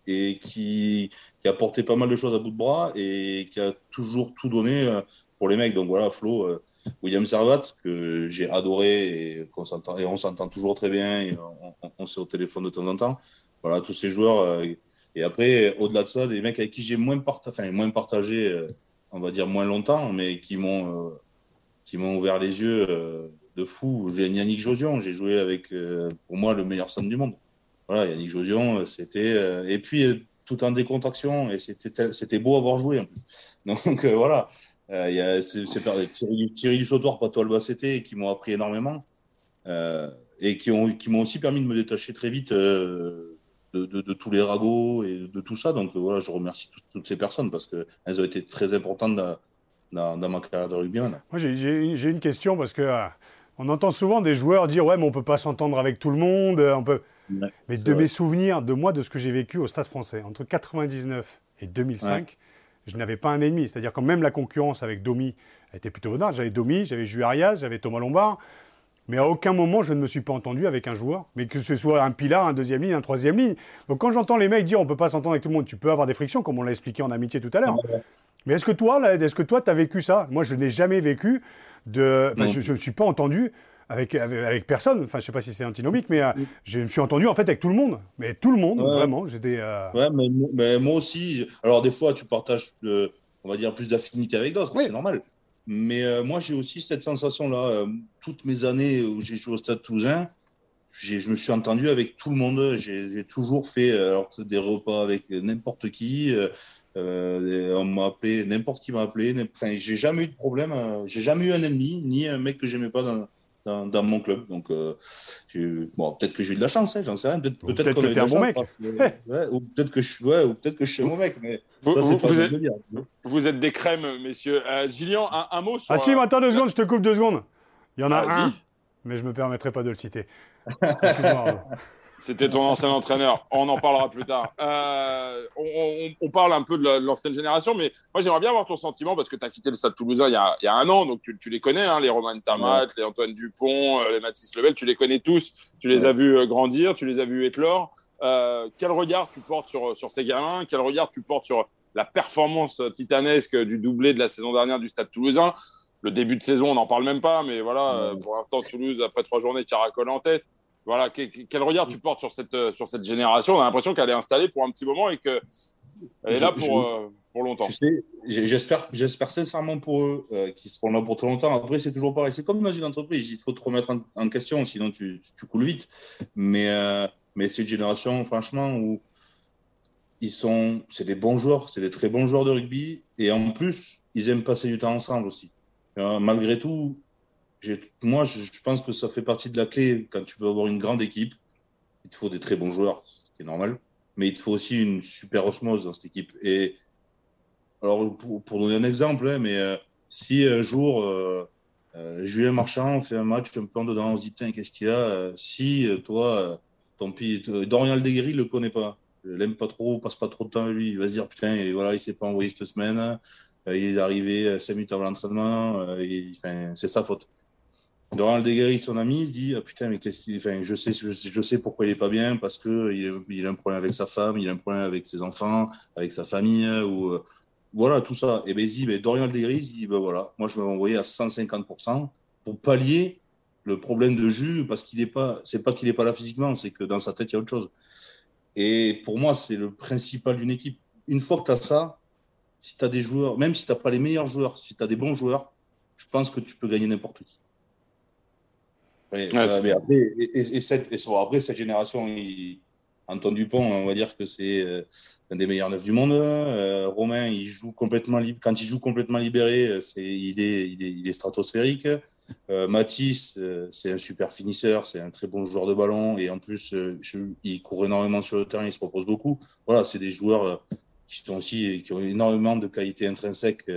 et qui, a porté pas mal de choses à bout de bras et qui a toujours tout donné euh, pour les mecs. Donc voilà, Flo William Servat, que j'ai adoré et, on s'entend toujours très bien. Et on, on, s'est au téléphone de temps en temps. Voilà, tous ces joueurs. Euh, et après, au-delà de ça, des mecs avec qui j'ai moins, partagé, euh, on va dire moins longtemps, mais euh, qui m'ont ouvert les yeux de fou. J'ai Yannick Josion, j'ai joué avec, pour moi, le meilleur centre du monde. Voilà, Yannick Josion, c'était. et puis, tout en décontraction, et c'était, beau avoir joué. Donc, voilà. Euh, il y a c'est, Thierry, Thierry Sautoir, Pato Albacete, qui m'ont appris énormément euh, et qui, ont, qui m'ont aussi permis de me détacher très vite euh, de, tous les ragots et de tout ça. Donc voilà, je remercie toutes ces personnes parce qu'elles ont été très importantes dans, dans, ma carrière de rugbyman. Moi, j'ai, j'ai, une question parce que on entend souvent des joueurs dire ouais, mais on peut pas s'entendre avec tout le monde. On peut... mais de mes souvenirs, de moi, de ce que j'ai vécu au Stade français, entre 99 et 2005, je n'avais pas un ennemi. C'est-à-dire que même la concurrence avec Domi était plutôt bonne. J'avais Domi, j'avais Juarias, j'avais Thomas Lombard. Mais à aucun moment, je ne me suis pas entendu avec un joueur, mais que ce soit un pilar, un deuxième ligne, un troisième ligne. Donc quand j'entends les mecs dire on ne peut pas s'entendre avec tout le monde, tu peux avoir des frictions, comme on l'a expliqué en amitié tout à l'heure. Mais est-ce que toi, est-ce que toi, tu as vécu ça? Moi, je n'ai jamais vécu de. je ne suis pas entendu avec, avec, personne. Enfin, je sais pas si c'est antinomique, mais euh, je me suis entendu en fait avec tout le monde. Mais tout le monde, vraiment. J'étais. Euh, ouais, mais, moi aussi. Alors des fois, tu partages, on va dire, plus d'affinité avec d'autres, c'est normal. Mais euh, moi, j'ai aussi cette sensation-là. toutes mes années où j'ai joué au Stade Toulousain, je me suis entendu avec tout le monde. J'ai toujours fait alors, des repas avec n'importe qui. On m'a appelé, n'importe qui m'a appelé. Enfin, j'ai jamais eu de problème. j'ai jamais eu un ennemi, ni un mec que j'aimais pas dans, dans, mon club. Donc, euh, bon, peut-être que j'ai eu de la chance, hein, j'en sais rien. Peut-être, peut-être qu'on a eu de la chance. Mec. ouais, ou peut-être que je suis, ouais, ou peut-être que je suis un bon mec. Mais vous, ça, vous, vous, êtes, vous, êtes, des crèmes, messieurs. Euh, Gillian, un, un, mot sur. Ah si, mais attends deux secondes, je te coupe deux secondes. Il y en a un, mais je me permettrai pas de le citer. C'était ton ancien entraîneur. On en parlera plus tard. Euh, on, parle un peu de l'ancienne génération, mais moi j'aimerais bien avoir ton sentiment parce que tu as quitté le Stade Toulousain il y a, il y a un an, donc tu, tu les connais, hein, les Romain Tamat, les Antoine Dupont, euh, les Mathis Lebel, tu les connais tous. Tu les as vus euh, grandir, tu les as vus éclore. Euh, quel regard tu portes sur, sur ces gamins? Quel regard tu portes sur la performance titanesque du doublé de la saison dernière du Stade Toulousain? Le début de saison, on n'en parle même pas, mais voilà, pour l'instant, Toulouse, après trois journées, caracole en tête. Voilà, quel regard tu portes sur cette, euh, sur cette génération? On a l'impression qu'elle est installée pour un petit moment et qu'elle est là pour, euh, pour longtemps. Tu sais, j'espère, j'espère sincèrement pour eux euh, qu'ils seront là pour très longtemps. Après, c'est toujours pareil. C'est comme dans une entreprise. Il faut te remettre en, question, sinon tu, tu, coules vite. Mais, mais c'est une génération, franchement, où ils sont, c'est des bons joueurs, c'est des très bons joueurs de rugby. Et en plus, ils aiment passer du temps ensemble aussi. malgré tout, moi, je, pense que ça fait partie de la clé quand tu veux avoir une grande équipe. Il te faut des très bons joueurs, ce qui est normal, mais il te faut aussi une super osmose dans cette équipe. Et alors, pour, donner un exemple, hein, mais euh, si un jour euh, euh, Julien Marchand fait un match un peu en dedans, on se dit tiens, qu'est-ce qu'il a Si toi, ton pis, Dorian Aldeguerri ne le connaît pas, l'aime pas trop, passe pas trop de temps avec lui, il va se dire putain, et voilà, il s'est pas envoyé cette semaine, il est arrivé 5 minutes avant l'entraînement, c'est sa faute. Laurent Aldeguerri, son ami, il dit ah, Putain, mais enfin, je, sais, je, sais pourquoi il n'est pas bien, parce qu'il il a un problème avec sa femme, il a un problème avec ses enfants, avec sa famille, ou euh, voilà, tout ça. Et bien, il dit ben, Dorian Aldeguerri, il dit ben, voilà, moi, je vais m'envoyer à 150% pour pallier le problème de jus, parce qu'il n'est pas, c'est pas qu'il n'est pas là physiquement, c'est que dans sa tête, il y a autre chose. Et pour moi, c'est le principal d'une équipe. Une fois que tu as ça, si tu as des joueurs, même si tu n'as pas les meilleurs joueurs, si tu as des bons joueurs, je pense que tu peux gagner n'importe qui. Mais après, et, cette, après, cette génération, Antoine Dupont, on va dire que c'est euh, un des meilleurs neufs du monde. Euh, Romain, il joue complètement quand il joue complètement libéré, c'est, il, est, il, est, stratosphérique. Euh, Mathis, c'est un super finisseur, c'est un très bon joueur de ballon et en plus, il court énormément sur le terrain, il se propose beaucoup. Voilà, c'est des joueurs qui sont aussi qui ont énormément de qualités intrinsèques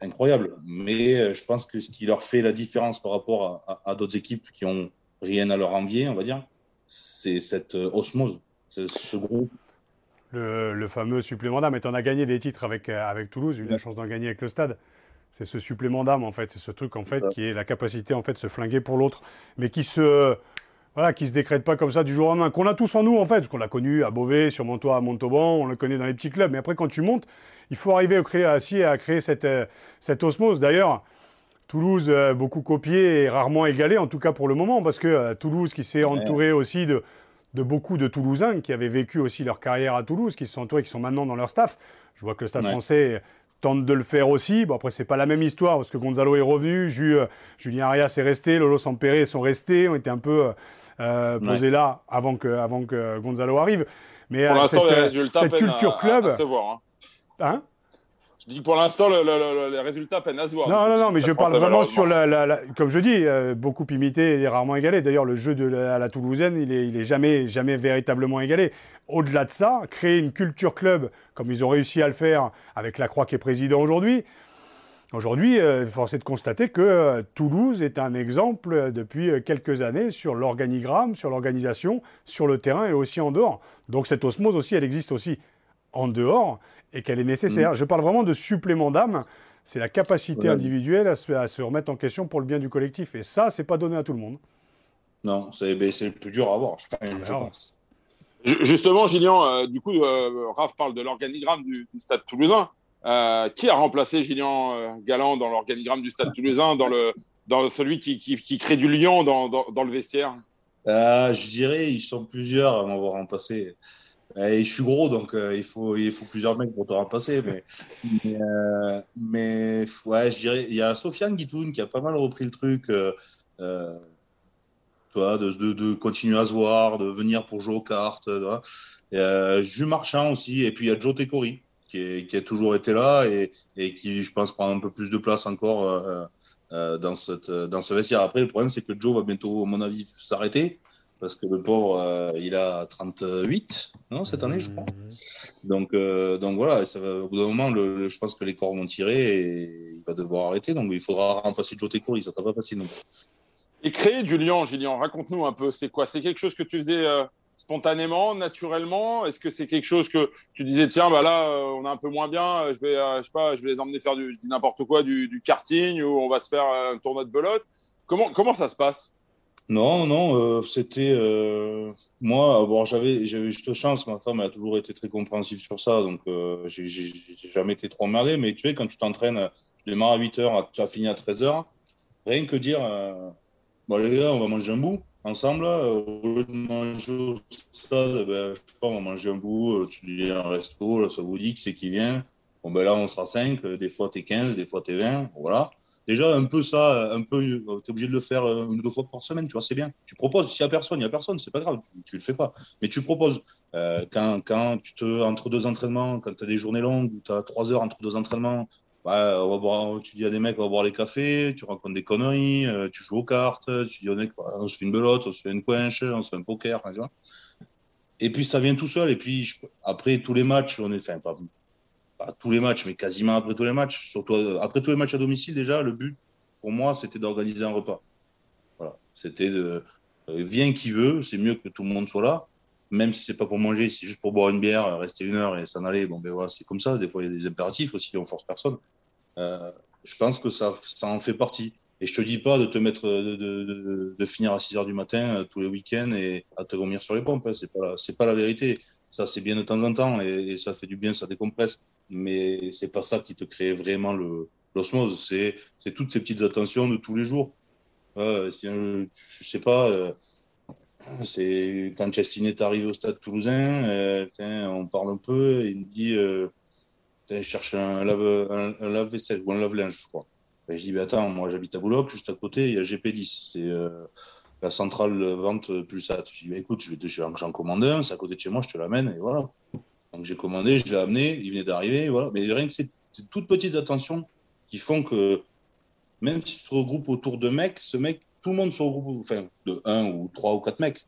incroyables. Mais je pense que ce qui leur fait la différence par rapport à d'autres équipes qui ont rien à leur envier, on va dire, c'est cette euh, osmose, ce groupe. Le, fameux supplément d'âme. Et tu en as gagné des titres avec, euh, avec Toulouse, j'ai eu la chance d'en gagner avec le stade. C'est ce supplément d'âme, en fait. C'est ce truc, en fait, qui est la capacité, en fait, de se flinguer pour l'autre, mais qui se. Voilà, qui se décrète pas comme ça du jour au lendemain, qu'on a tous en nous en fait, parce qu'on l'a connu à Beauvais, sur toi à Montauban, on le connaît dans les petits clubs, mais après quand tu montes, il faut arriver à créer, à, à créer cette, euh, cette osmose. D'ailleurs, Toulouse, beaucoup copié et rarement égalé, en tout cas pour le moment, parce que euh, Toulouse qui s'est entouré aussi de, beaucoup de Toulousains qui avaient vécu aussi leur carrière à Toulouse, qui se sont entourés, qui sont maintenant dans leur staff. Je vois que le staff français tente de le faire aussi. Bon, après, c'est pas la même histoire, parce que Gonzalo est revenu, euh, Julien Arias est resté, Lolo Sampere sont restés, ont été un peu euh, là avant que, avant que Gonzalo arrive. Mais cette, cette culture club. hein. hein? Je dis pour l'instant, les résultats peinent à se voir. Non, non, non, mais je parle vraiment sur la, Comme je dis, euh, beaucoup imité et rarement égalé. D'ailleurs, le jeu de la, à la Toulousaine, il est, il est jamais, jamais véritablement égalé. Au-delà de ça, créer une culture club, comme ils ont réussi à le faire avec la Croix qui est président aujourd'hui. Aujourd'hui, euh, force est de constater que euh, Toulouse est un exemple depuis quelques années sur l'organigramme, sur l'organisation, sur le terrain et aussi en dehors. Donc cette osmose aussi, elle existe aussi en dehors et qu'elle est nécessaire. Mm. Je parle vraiment de supplément d'âme. C'est la capacité individuelle à se, remettre en question pour le bien du collectif. Et ça, c'est pas donné à tout le monde. Non, c'est le plus dur à avoir, je, pense. Justement, Gillian, euh, du coup, euh, Raph parle de l'organigramme du, Stade toulousain. Euh, qui a remplacé Gillian Galland dans l'organigramme du Stade toulousain, dans, le, dans celui qui, qui, crée du lion dans, dans, le vestiaire? Je dirais, ils sont plusieurs à m'avoir remplacé. Et je suis gros, donc euh, il, faut, il faut plusieurs mecs pour te remplacer. Mais, mais, euh, ouais, je dirais, il y a Sofiane Guitoun qui a pas mal repris le truc. Euh, euh toi, de, de, continuer à se voir, de venir pour jouer aux cartes. Euh, Jules Marchand aussi. Et puis il y a Joe Tekori qui, qui, a toujours été là et, et, qui, je pense, prend un peu plus de place encore dans, cette, dans ce vestiaire. Après, le problème, c'est que Joe va bientôt, à mon avis, s'arrêter parce que le pauvre, euh, il a 38 non, cette année, je crois. Donc, euh, donc voilà, ça va, au bout d'un moment, le, je pense que les corps vont tirer et il va devoir arrêter. Donc il faudra remplacer Joe Tekori, ça ne sera pas facile non Et créer du lien, Julien, raconte-nous un peu, c'est quoi? C'est quelque chose que tu faisais euh, spontanément, naturellement? Est-ce que c'est quelque chose que tu disais, tiens, bah là, on est un peu moins bien, je vais, je sais pas, je vais les emmener faire du, n'importe quoi, du, karting ou on va se faire un tournoi de belote? Comment, comment ça se passe? Non, non, euh, c'était euh, moi. Bon, j'avais, juste chance. Ma femme a toujours été très compréhensive sur ça, donc euh, j'ai, jamais été trop emmerdé. Mais tu sais, quand tu t'entraînes, tu démarres à 8 h tu as fini à 13 h Rien que dire, bon les gars, on va manger un bout ensemble. au lieu de manger au stade, ben, je sais pas, on va manger un bout. tu dis un resto, ça vous dit qui c'est qui vient. Bon ben là, on sera 5. Des fois, tu es 15, des fois, tu es 20. Voilà déjà un peu ça, un peu, tu es obligé de le faire euh, une ou deux fois par semaine, tu vois, c'est bien. Tu proposes, s'il n'y a personne, il n'y a personne, c'est pas grave, tu, ne le fais pas. Mais tu proposes. Euh, quand, quand, tu te, entre deux entraînements, quand tu as des journées longues ou tu trois heures entre deux entraînements, bah, on va boire, tu dis à des mecs, on va boire les cafés, tu racontes des conneries, euh, tu joues aux cartes, tu dis aux mecs, bah, on se fait une belote, on se fait une coinche, on se fait un poker, tu vois. Et puis ça vient tout seul. Et puis après tous les matchs, on est, enfin, pas, tous les matchs, mais quasiment après tous les matchs, surtout euh, après tous les matchs à domicile déjà, le but pour moi c'était d'organiser un repas. Voilà, c'était de euh, viens qui veut, c'est mieux que tout le monde soit là, même si c'est pas pour manger, c'est juste pour boire une bière, rester une heure et s'en aller. Bon ben voilà, c'est comme ça. Des fois il y a des impératifs aussi, on force personne. Euh, je pense que ça, ça en fait partie. Et je te dis pas de te mettre, de, finir à 6 heures du matin tous les week-ends et à te vomir sur les pompes. Hein. C'est pas, c'est pas la vérité. Ça, c'est bien de temps en temps et, ça fait du bien, ça décompresse mais c'est pas ça qui te crée vraiment l'osmose. C'est c'est toutes ces petites attentions de tous les jours. Euh, je sais pas. Euh, c'est quand Chastine est arrivé au stade toulousain, euh, on parle un peu, il me dit euh, je cherche un lave un, lave vaisselle ou un lave linge, je crois. Et je dis, bah, attends, moi j'habite à Boulogne, juste à côté, il y a GP10. C'est la centrale vente Pulsat. Je dis, bah, écoute, je vais j'en commande un, c'est à côté de chez moi, je te l'amène, et voilà. Donc j'ai commandé, je l'ai amené, il venait d'arriver, voilà. Mais rien que ces toutes petites attentions qui font que même si tu te regroupes autour de mecs, ce mec, tout le monde se regroupe, enfin, de un ou trois ou quatre mecs.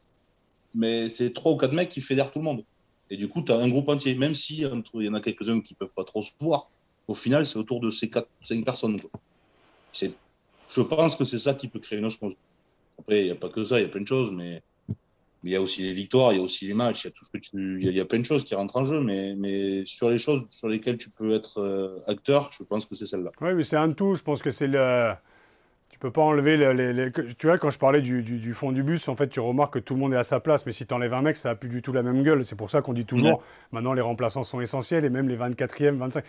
Mais c'est trois ou quatre mecs qui fédèrent tout le monde. Et du coup, tu as un groupe entier, même si il y en a quelques-uns qui peuvent pas trop se voir. Au final, c'est autour de ces quatre, cinq personnes. Je pense que c'est ça qui peut créer une osmose. Après, il n'y a pas que ça, il y a plein de choses, mais il y a aussi les victoires, il y a aussi les matchs, il y a tu, il y a, plein de choses qui rentrent en jeu, mais, mais sur les choses sur lesquelles tu peux être euh, acteur, je pense que c'est celle-là. Oui, mais c'est un tout. Je pense que c'est le. Peux pas enlever les, Tu vois, quand je parlais du, du, fond du bus, en fait, tu remarques que tout le monde est à sa place, mais si tu enlèves un mec, ça n'a plus du tout la même gueule. C'est pour ça qu'on dit toujours, maintenant les remplaçants sont essentiels, et même les 24e, 25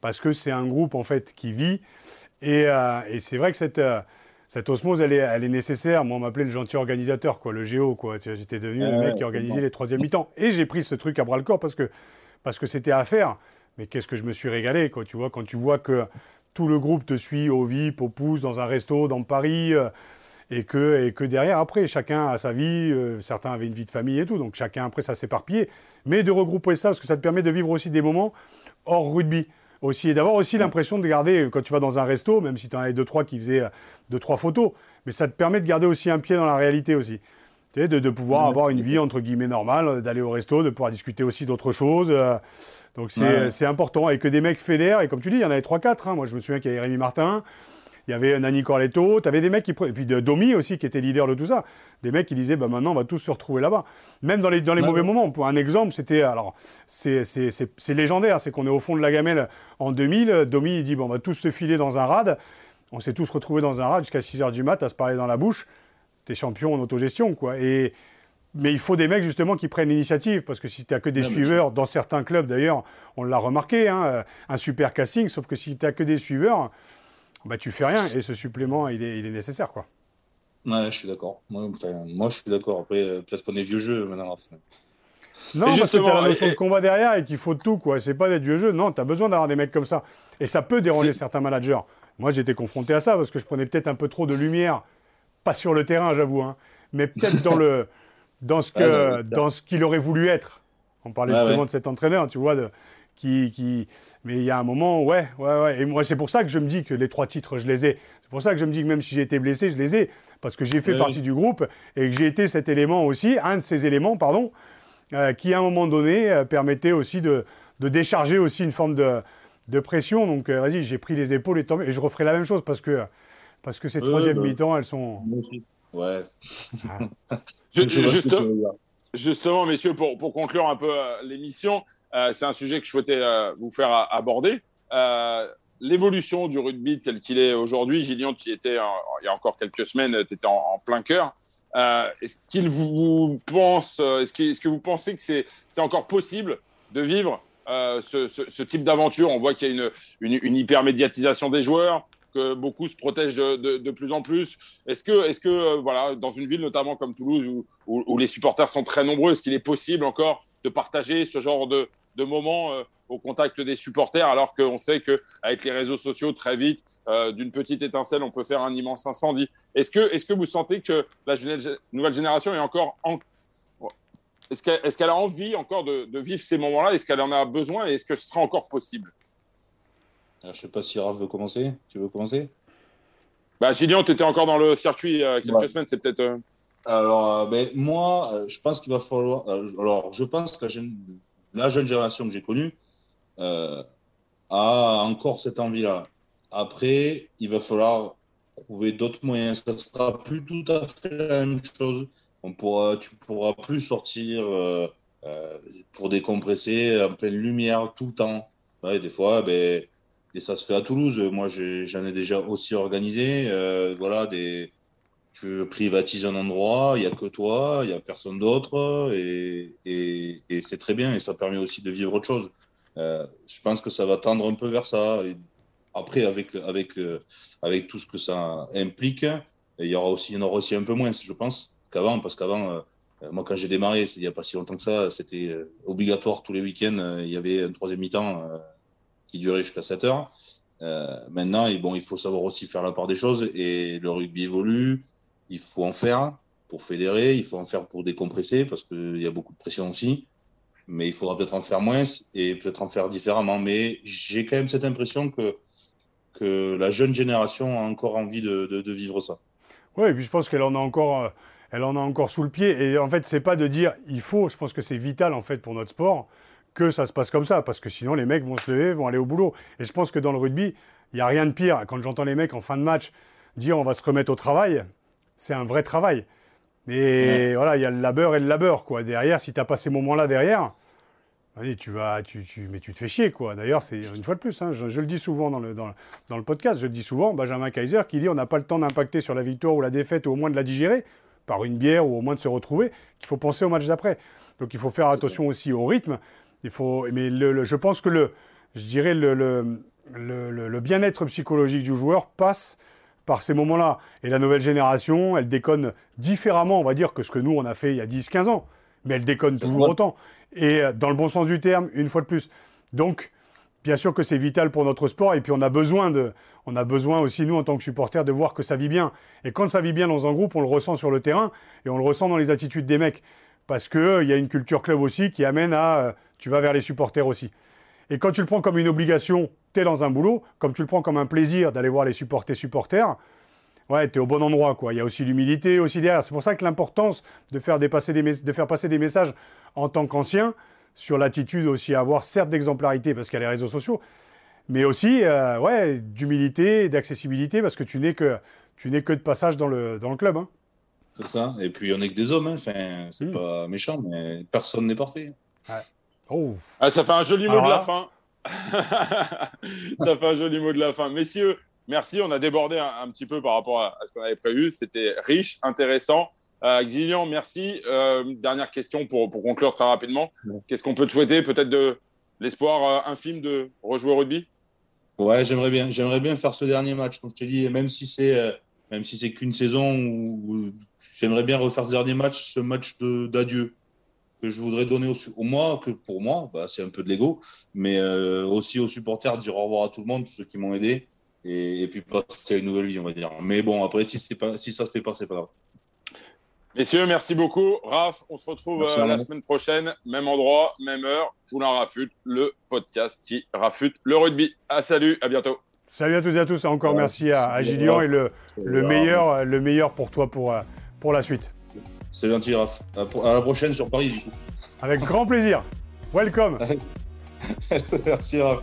parce que c'est un groupe en fait qui vit. Et, euh, et c'est vrai que cette, euh, cette osmose, elle est, elle est nécessaire. Moi, on m'appelait le gentil organisateur, quoi, le géo. Quoi. J'étais devenu le mec qui organisait les troisième mi-temps. Et j'ai pris ce truc à bras le corps parce que parce que c'était à faire. Mais qu'est-ce que je me suis régalé, quoi, tu vois, quand tu vois que tout le groupe te suit au VIP, au pouce, dans un resto, dans Paris, euh, et, que, et que derrière, après, chacun a sa vie, euh, certains avaient une vie de famille et tout, donc chacun, après, ça s'éparpillait. Mais de regrouper ça, parce que ça te permet de vivre aussi des moments hors rugby aussi, et d'avoir aussi l'impression de garder, euh, quand tu vas dans un resto, même si tu en as deux, trois qui faisaient deux, trois photos, mais ça te permet de garder aussi un pied dans la réalité aussi. De, de pouvoir avoir une vie entre guillemets normale, euh, d'aller au resto, de pouvoir discuter aussi d'autres choses. donc c'est important. Et que des mecs fédèrent, et comme tu dis, il y en avait trois, quatre. Hein. Moi, je me souviens qu'il y avait Rémi Martin, il y avait Nani Corletto, tu avais des mecs qui. Et puis de Domi aussi, qui était leader de tout ça. Des mecs qui disaient, bah, maintenant, on va tous se retrouver là-bas. Même dans les, dans les mauvais moments. Pour un exemple, c'était. Alors, c'est légendaire, c'est qu'on est au fond de la gamelle en 2000. Domi, il dit, bon, on va tous se filer dans un rad. On s'est tous retrouvés dans un rad jusqu'à 6 h du mat à se parler dans la bouche. T'es champion en autogestion, quoi. Et. Mais il faut des mecs justement qui prennent l'initiative, parce que si tu n'as que des suiveurs, dans certains clubs d'ailleurs, on l'a remarqué, hein, un super casting, sauf que si tu n'as que des suiveurs, bah, tu fais rien et ce supplément, il est, il est nécessaire. Quoi. Ouais, je suis d'accord. Moi, moi, je suis d'accord. Après, euh, peut-être qu'on est vieux jeu maintenant. Non, parce que tu as la notion de combat derrière et qu'il faut tout. quoi. C'est pas d'être vieux jeu. Non, tu as besoin d'avoir des mecs comme ça. Et ça peut déranger certains managers. Moi, j'étais confronté à ça parce que je prenais peut-être un peu trop de lumière. Pas sur le terrain, j'avoue. Hein, mais peut-être dans, le, dans ce que, dans ce qu'il aurait voulu être. On parlait justement de cet entraîneur, tu vois, de, qui, qui... Mais il y a un moment, ouais, ouais, ouais. Et moi, c'est pour ça que je me dis que les trois titres, je les ai. C'est pour ça que je me dis que même si j'ai été blessé, je les ai. Parce que j'ai fait partie du groupe et que j'ai été cet élément aussi, un de ces éléments, pardon, euh, qui à un moment donné euh, permettait aussi de, de, décharger aussi une forme de, de pression. Donc, euh, vas-y, j'ai pris les épaules et, et je referai la même chose parce que, parce que ces troisième bah, mi-temps, elles sont. Ouais. justement, messieurs, pour, pour conclure un peu l'émission, euh, c'est un sujet que je souhaitais euh, vous faire aborder. Euh, l'évolution du rugby tel qu'il est aujourd'hui, Gillian, tu y étais il y a encore quelques semaines, tu étais en, plein cœur. est-ce qu'il vous pense, est-ce que, vous pensez que c'est, encore possible de vivre ce, type d'aventure? On voit qu'il y a une, une, hyper-médiatisation des joueurs, que beaucoup se protègent de, plus en plus. Est-ce que, est que voilà, dans une ville notamment comme Toulouse, où, les supporters sont très nombreux, est-ce qu'il est possible encore de partager ce genre de, de moments euh, au contact des supporters, alors qu'on sait qu'avec les réseaux sociaux, très vite, euh, d'une petite étincelle, on peut faire un immense incendie. Est-ce que, est que vous sentez que la nouvelle génération est encore en... Est-ce qu'elle a envie encore de, vivre ces moments-là? Est-ce qu'elle en a besoin? Et est-ce que ce sera encore possible? Je ne sais pas si Raph veut commencer. Tu veux commencer? Bah, Gillian, tu étais encore dans le circuit il y a quelques semaines. C'est peut-être. Euh, alors, ben, moi, je pense qu'il va falloir. alors, je pense que la, la jeune génération que j'ai connue euh, a encore cette envie-là. Après, il va falloir trouver d'autres moyens. Ça ne sera plus tout à fait la même chose. On pourra, tu ne pourras plus sortir euh, euh, pour décompresser en pleine lumière tout le temps. des fois, ben, et ça se fait à Toulouse. Moi, j'en ai, déjà aussi organisé. voilà, des, tu privatises un endroit, il n'y a que toi, il n'y a personne d'autre, et, c'est très bien, et ça permet aussi de vivre autre chose. Euh, je pense que ça va tendre un peu vers ça. après, avec, avec, euh, avec tout ce que ça implique, il y aura aussi, il y en aura aussi un peu moins, je pense, qu'avant, parce qu'avant, euh, moi, quand j'ai démarré, il n'y a pas si longtemps que ça, c'était obligatoire tous les week-ends, il y avait un troisième mi-temps qui durait jusqu'à 7 heures. maintenant, bon, il faut savoir aussi faire la part des choses et le rugby évolue. Il faut en faire pour fédérer, il faut en faire pour décompresser parce qu'il y a beaucoup de pression aussi. Mais il faudra peut-être en faire moins et peut-être en faire différemment. Mais j'ai quand même cette impression que, que la jeune génération a encore envie de, vivre ça. Oui, et puis je pense qu'elle en a encore. Euh, en a encore sous le pied. Et en fait, c'est pas de dire il faut, je pense que c'est vital en fait pour notre sport que ça se passe comme ça, parce que sinon les mecs vont se lever, vont aller au boulot. Et je pense que dans le rugby, il n'y a rien de pire. Quand j'entends les mecs en fin de match dire on va se remettre au travail, c'est un vrai travail. Mais voilà, il y a le labeur et le labeur, quoi. Derrière, si tu n'as pas ces moments-là derrière, tu vas, tu, tu, mais tu te fais chier, quoi. D'ailleurs, c'est une fois de plus, hein, je, le dis souvent dans le, dans, le podcast, je le dis souvent, Benjamin Kaiser qui dit on n'a pas le temps d'impacter sur la victoire ou la défaite, ou au moins de la digérer, par une bière ou au moins de se retrouver, qu'il faut penser au match d'après. Donc il faut faire attention aussi au rythme. Il faut, mais je pense que le, je dirais le, le, le bien-être psychologique du joueur passe par ces moments-là. Et la nouvelle génération, elle déconne différemment, on va dire, que ce que nous, on a fait il y a 10-15 ans. Mais elle déconne toujours autant. Et euh, dans le bon sens du terme, une fois de plus. Donc, bien sûr que c'est vital pour notre sport. Et puis, on a besoin de, on a besoin aussi, nous, en tant que supporters, de voir que ça vit bien. Et quand ça vit bien dans un groupe, on le ressent sur le terrain et on le ressent dans les attitudes des mecs. Parce qu'il euh, y a une culture club aussi qui amène à, euh, tu vas vers les supporters aussi. Et quand tu le prends comme une obligation, tu es dans un boulot, comme tu le prends comme un plaisir d'aller voir les supporters supporters, ouais, tu es au bon endroit. Quoi. Il y a aussi l'humilité aussi derrière. C'est pour ça que l'importance de faire, des, de faire passer des messages en tant qu'ancien sur l'attitude aussi à avoir, certes, d'exemplarité parce qu'il y a les réseaux sociaux, mais aussi euh, ouais, d'humilité, d'accessibilité parce que tu n'es que, tu n'es que de passage dans le, dans le club. Hein. C'est ça. Et puis on n'est que des hommes. Hein. Enfin, c'est hmm. pas méchant, mais personne n'est parfait. Ouais. Oh. Ah, ça fait un joli mot de la fin. ça fait un joli mot de la fin. Messieurs, merci. On a débordé un, petit peu par rapport à, ce qu'on avait prévu. C'était riche, intéressant. Euh, Guillaume, merci. Euh, dernière question pour, pour, conclure très rapidement. Qu'est-ce qu'on peut te souhaiter? Peut-être de l'espoir euh, infime de rejouer au rugby? Ouais, j'aimerais bien. J'aimerais bien faire ce dernier match. Comme je t'ai dit, même si c'est euh, même si c'est qu'une saison, où, j'aimerais bien refaire ce dernier match, ce match d'adieu que je voudrais donner au, au moi, que pour moi, bah, c'est un peu de l'ego, mais euh, aussi aux supporters, dire au revoir à tout le monde, tous ceux qui m'ont aidé, et, puis passer à une nouvelle vie, on va dire. Mais bon, après, si, pas, si ça se fait pas, c'est pas grave. Messieurs, merci beaucoup. Raph, on se retrouve euh, la semaine prochaine, même endroit, même heure. Poulain Rafute, le podcast qui rafute le rugby. À salut, à bientôt. Salut à tous et à tous. Encore merci à, à Gillian et le, le, meilleur, le meilleur pour toi pour, euh, pour la suite. C'est gentil, Raph. À la prochaine sur Paris, du coup. Avec grand plaisir. Welcome. Merci, Raph.